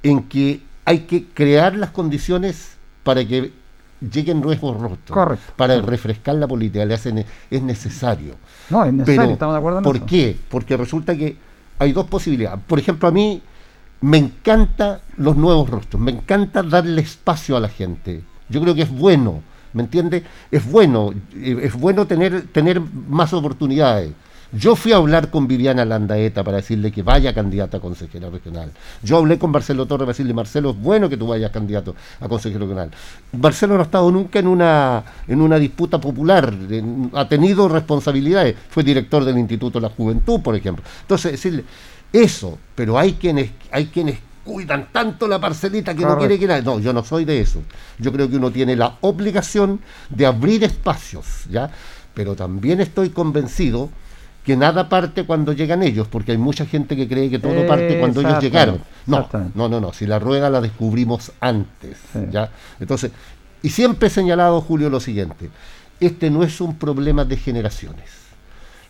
en que hay que crear las condiciones para que lleguen nuevos rostros, Correcto. para refrescar la política, le hacen, es necesario. No, es necesario, Pero, estamos de acuerdo en ¿Por eso. qué? Porque resulta que hay dos posibilidades. Por ejemplo, a mí me encanta los nuevos rostros, me encanta darle espacio a la gente. Yo creo que es bueno, ¿me entiende? Es bueno, eh, es bueno tener, tener más oportunidades. Yo fui a hablar con Viviana Landaeta para decirle que vaya candidata a consejera regional. Yo hablé con Marcelo Torres para decirle, Marcelo, es bueno que tú vayas candidato a consejero regional. Marcelo no ha estado nunca en una, en una disputa popular, en- ha tenido responsabilidades. Fue director del Instituto de la Juventud, por ejemplo. Entonces, decirle, eso, pero hay quienes, hay quienes cuidan tanto la parcelita que no quiere que nadie. No, yo no soy de eso. Yo creo que uno tiene la obligación de abrir espacios, ¿ya? Pero también estoy convencido que nada parte cuando llegan ellos, porque hay mucha gente que cree que todo parte cuando ellos llegaron. No, no, no, no, si la rueda la descubrimos antes, ¿ya? Entonces, y siempre he señalado, Julio, lo siguiente, este no es un problema de generaciones.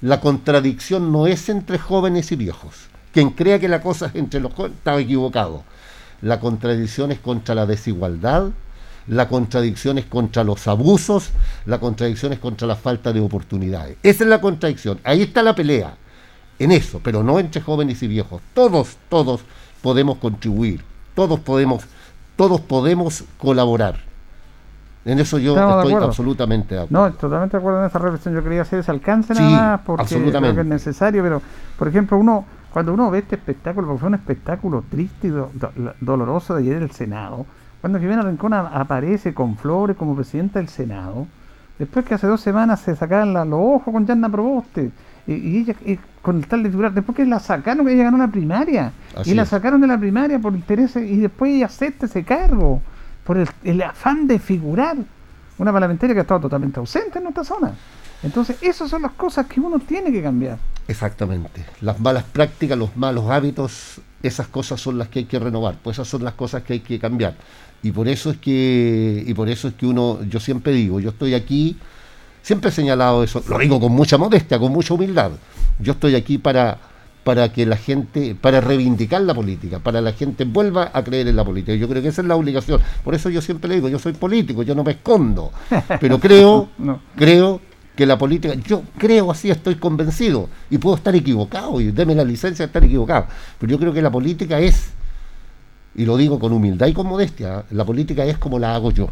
La contradicción no es entre jóvenes y viejos. Quien crea que la cosa es entre los jóvenes está equivocado. La contradicción es contra la desigualdad, la contradicción es contra los abusos, la contradicción es contra la falta de oportunidades. Esa es la contradicción. Ahí está la pelea. En eso, pero no entre jóvenes y viejos. Todos, todos podemos contribuir. Todos podemos, todos podemos colaborar. En eso yo Estamos estoy absolutamente de acuerdo. No, totalmente de acuerdo en esa reflexión. Yo quería hacer ese alcance Sí, nada más porque creo que es necesario, pero por ejemplo, uno cuando uno ve este espectáculo, porque fue un espectáculo triste y do- do- doloroso de ayer del Senado, cuando Jimena Rincón aparece con flores como presidenta del Senado, después que hace dos semanas se sacaban los ojos con Yanna Proboste, y, y ella y con el tal de figurar, después que la sacaron, que ella ganó la primaria, Así y la es. sacaron de la primaria por intereses, y después ella acepta ese cargo, por el, el afán de figurar una parlamentaria que ha estado totalmente ausente en nuestra zona. Entonces, esas son las cosas que uno tiene que cambiar. Exactamente. Las malas prácticas, los malos hábitos, esas cosas son las que hay que renovar, pues esas son las cosas que hay que cambiar. Y por eso es que, y por eso es que uno, yo siempre digo, yo estoy aquí, siempre he señalado eso, lo digo con mucha modestia, con mucha humildad. Yo estoy aquí para, para que la gente, para reivindicar la política, para la gente vuelva a creer en la política. Yo creo que esa es la obligación. Por eso yo siempre le digo, yo soy político, yo no me escondo. Pero creo, No. creo que la política, yo creo así, estoy convencido, y puedo estar equivocado, y deme la licencia de estar equivocado, pero yo creo que la política es, y lo digo con humildad y con modestia, la política es como la hago yo,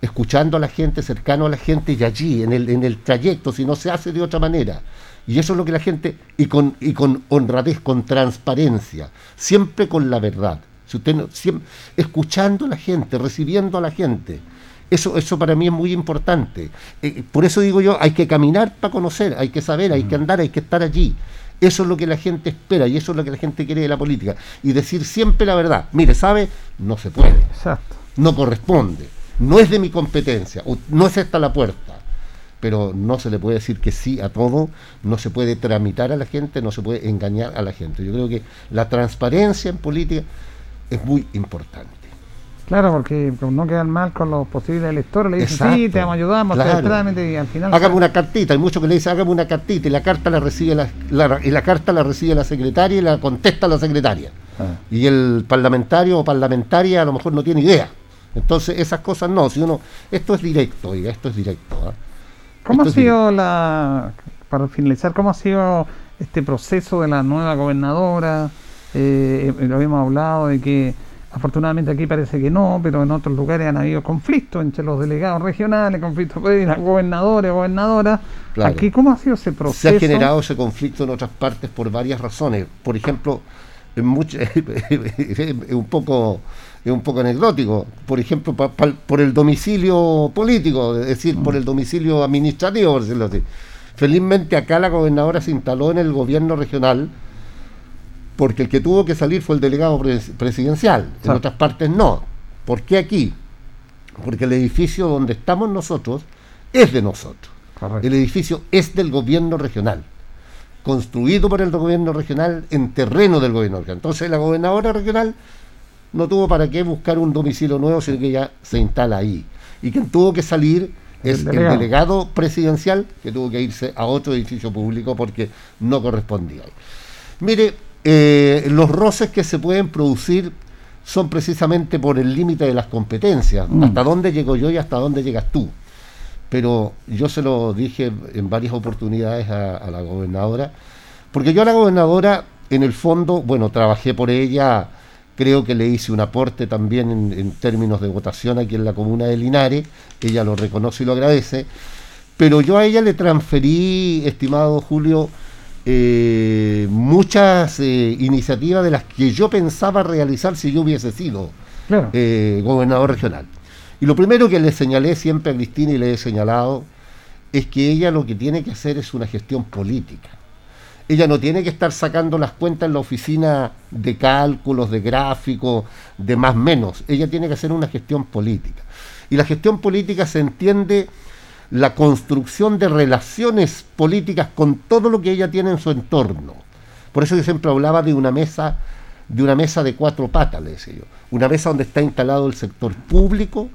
escuchando a la gente, cercano a la gente y allí, en el, en el trayecto, si no se hace de otra manera. Y eso es lo que la gente, y con, y con honradez, con transparencia, siempre con la verdad. Si usted no- siem- escuchando a la gente, recibiendo a la gente. Eso, eso para mí es muy importante. Eh, por eso digo yo, hay que caminar para conocer, hay que saber, hay que andar, hay que estar allí. Eso es lo que la gente espera y eso es lo que la gente quiere de la política. Y decir siempre la verdad. Mire, ¿sabe? No se puede. Exacto. No corresponde. No es de mi competencia. No es esta la puerta. Pero no se le puede decir que sí a todo. No se puede tramitar a la gente, no se puede engañar a la gente. Yo creo que la transparencia en política es muy importante. Claro, porque no quedan mal con los posibles electores, le dicen, sí, te vamos a ayudar, claro. trámite", y al final... Hágame una cartita, hay muchos que le dicen hágame una cartita y la carta la recibe la, la- y la carta la recibe la secretaria y la contesta la secretaria. Ah. Y el parlamentario o parlamentaria a lo mejor no tiene idea. Entonces esas cosas no, si uno, esto es directo, oiga, esto es directo. ¿ah? ¿Cómo ha Esto sido la, para finalizar, cómo ha sido este proceso de la nueva gobernadora? Eh, eh, lo habíamos hablado de que afortunadamente aquí parece que no, pero en otros lugares han habido conflictos entre los delegados regionales, conflictos con los gobernadores, gobernadoras. Claro. Aquí, ¿cómo ha sido ese Se proceso? ha generado ese conflicto en otras partes por varias razones. Por ejemplo, en much- es un poco es un poco anecdótico. Por ejemplo, pa- pa- por el domicilio político, es decir, por el domicilio administrativo, por decirlo así. Felizmente acá la gobernadora se instaló en el gobierno regional porque el que tuvo que salir fue el delegado pres- presidencial. En otras partes no. ¿Por qué aquí? Porque el edificio donde estamos nosotros es de nosotros. El edificio es del gobierno regional, construido por el gobierno regional en terreno del gobierno regional. Entonces la gobernadora regional no tuvo para qué buscar un domicilio nuevo, sino que ya se instala ahí. Y quien tuvo que salir es El el delegado. delegado, presidencial, que tuvo que irse a otro edificio público porque no correspondía. Mire, eh, los roces que se pueden producir son precisamente por el límite de las competencias, Mm. hasta dónde llego yo y hasta dónde llegas tú. Pero yo se lo dije en varias oportunidades a, a la gobernadora, porque yo a la gobernadora, en el fondo, bueno, trabajé por ella, creo que le hice un aporte también en, en términos de votación aquí en la comuna de Linares, ella lo reconoce y lo agradece, pero yo a ella le transferí, estimado Julio, eh, muchas eh, iniciativas de las que yo pensaba realizar si yo hubiese sido Claro. eh, gobernador regional. Y lo primero que le señalé siempre a Cristina y le he señalado es que ella lo que tiene que hacer es una gestión política. Ella no tiene que estar sacando las cuentas en la oficina de cálculos, de gráficos, de más menos. Ella tiene que hacer una gestión política. Y la gestión política se entiende la construcción de relaciones políticas con todo lo que ella tiene en su entorno. Por eso yo siempre hablaba de una mesa, de una mesa de cuatro patas, le decía yo. Una mesa donde está instalado el sector público,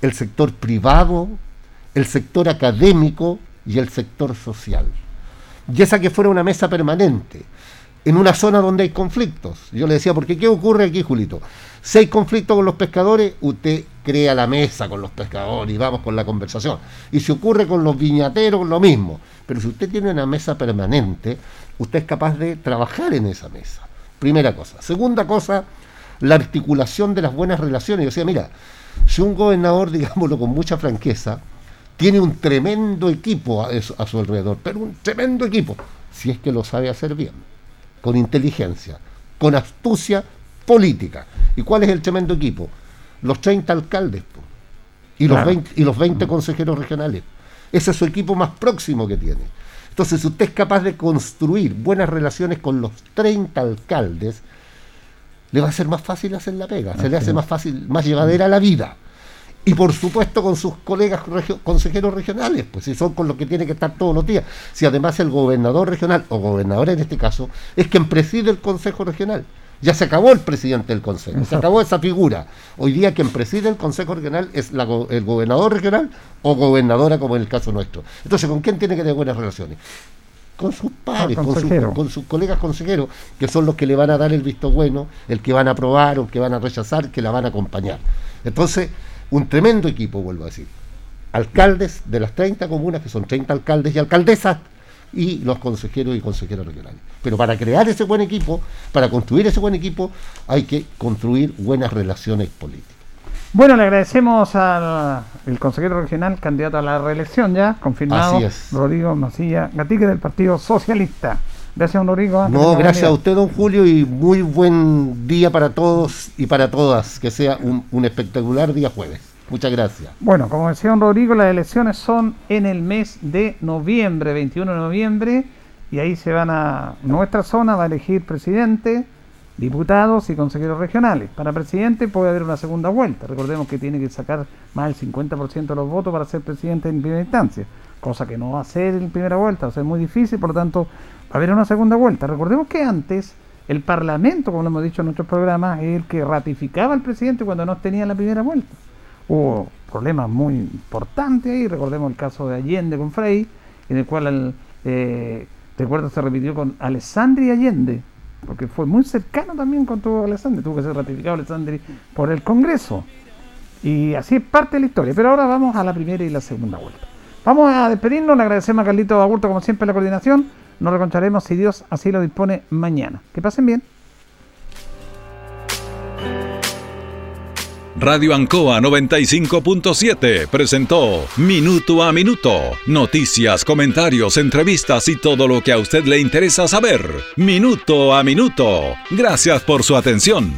el sector privado, el sector académico y el sector social. Y esa que fuera una mesa permanente, en una zona donde hay conflictos. Yo le decía, porque ¿qué ocurre aquí, Julito? Si hay conflicto con los pescadores, usted crea la mesa con los pescadores y vamos con la conversación. Y si ocurre con los viñateros, lo mismo. Pero si usted tiene una mesa permanente, usted es capaz de trabajar en esa mesa. Primera cosa. Segunda cosa, la articulación de las buenas relaciones. Yo decía, mira, si un gobernador, digámoslo con mucha franqueza, tiene un tremendo equipo a, a su alrededor, pero un tremendo equipo, si es que lo sabe hacer bien, con inteligencia, con astucia política. ¿Y cuál es el tremendo equipo? Los 30 alcaldes po, y, los Claro. 20, y los 20 consejeros regionales. Ese es su equipo más próximo que tiene. Entonces, si usted es capaz de construir buenas relaciones con los 30 alcaldes, le va a ser más fácil hacer la pega, se le hace más fácil, más llevadera la vida. Y por supuesto con sus colegas regio- consejeros regionales, pues si son con los que tiene que estar todos los días. Si además el gobernador regional, o gobernadora en este caso, es quien preside el consejo regional. Ya se acabó el presidente del consejo, se acabó esa figura. Hoy día quien preside el consejo regional es la el gobernador regional o gobernadora como en el caso nuestro. Entonces, ¿con quién tiene que tener buenas relaciones? Con sus pares, Con con sus colegas consejeros, que son los que le van a dar el visto bueno, el que van a aprobar o el que van a rechazar, que la van a acompañar. Entonces, un tremendo equipo, vuelvo a decir. Alcaldes de las 30 comunas, que son 30 alcaldes y alcaldesas, y los consejeros y consejeras regionales. Pero para crear ese buen equipo, para construir ese buen equipo, hay que construir buenas relaciones políticas. Bueno, le agradecemos al el consejero regional candidato a la reelección ya, confirmado. Rodrigo Macilla Gatique del Partido Socialista. Gracias, don Rodrigo. que No, gracias a usted, don Julio, y muy buen día para todos y para todas. Que sea un, un espectacular día jueves. Muchas gracias. Bueno, como decía don Rodrigo, las elecciones son en el mes de noviembre, 21 de noviembre, y ahí se van a. Nuestra zona va a elegir presidente, diputados y consejeros regionales. Para presidente puede haber una segunda vuelta. Recordemos que tiene que sacar más del 50% de los votos para ser presidente en primera instancia, cosa que no va a ser en primera vuelta, va a ser muy difícil, por lo tanto, va a haber una segunda vuelta. Recordemos que antes. El Parlamento, como lo hemos dicho en nuestros programas, es el que ratificaba al presidente cuando no tenía la primera vuelta hubo problemas muy importantes ahí. Recordemos el caso de Allende con Frey, en el cual, el, eh, recuerdo, se repitió con Alessandri Allende, porque fue muy cercano también con todo Alessandri. Tuvo que ser ratificado Alessandri por el Congreso. Y así es parte de la historia. Pero ahora vamos a la primera y la segunda vuelta. Vamos a despedirnos. Le agradecemos a Carlito Agurto, como siempre, la coordinación. Nos reconcharemos, si Dios así lo dispone, mañana. Que pasen bien. Radio Ancoa 95.7 presentó Minuto a Minuto. Noticias, comentarios, entrevistas y todo lo que a usted le interesa saber. Minuto a Minuto. Gracias por su atención.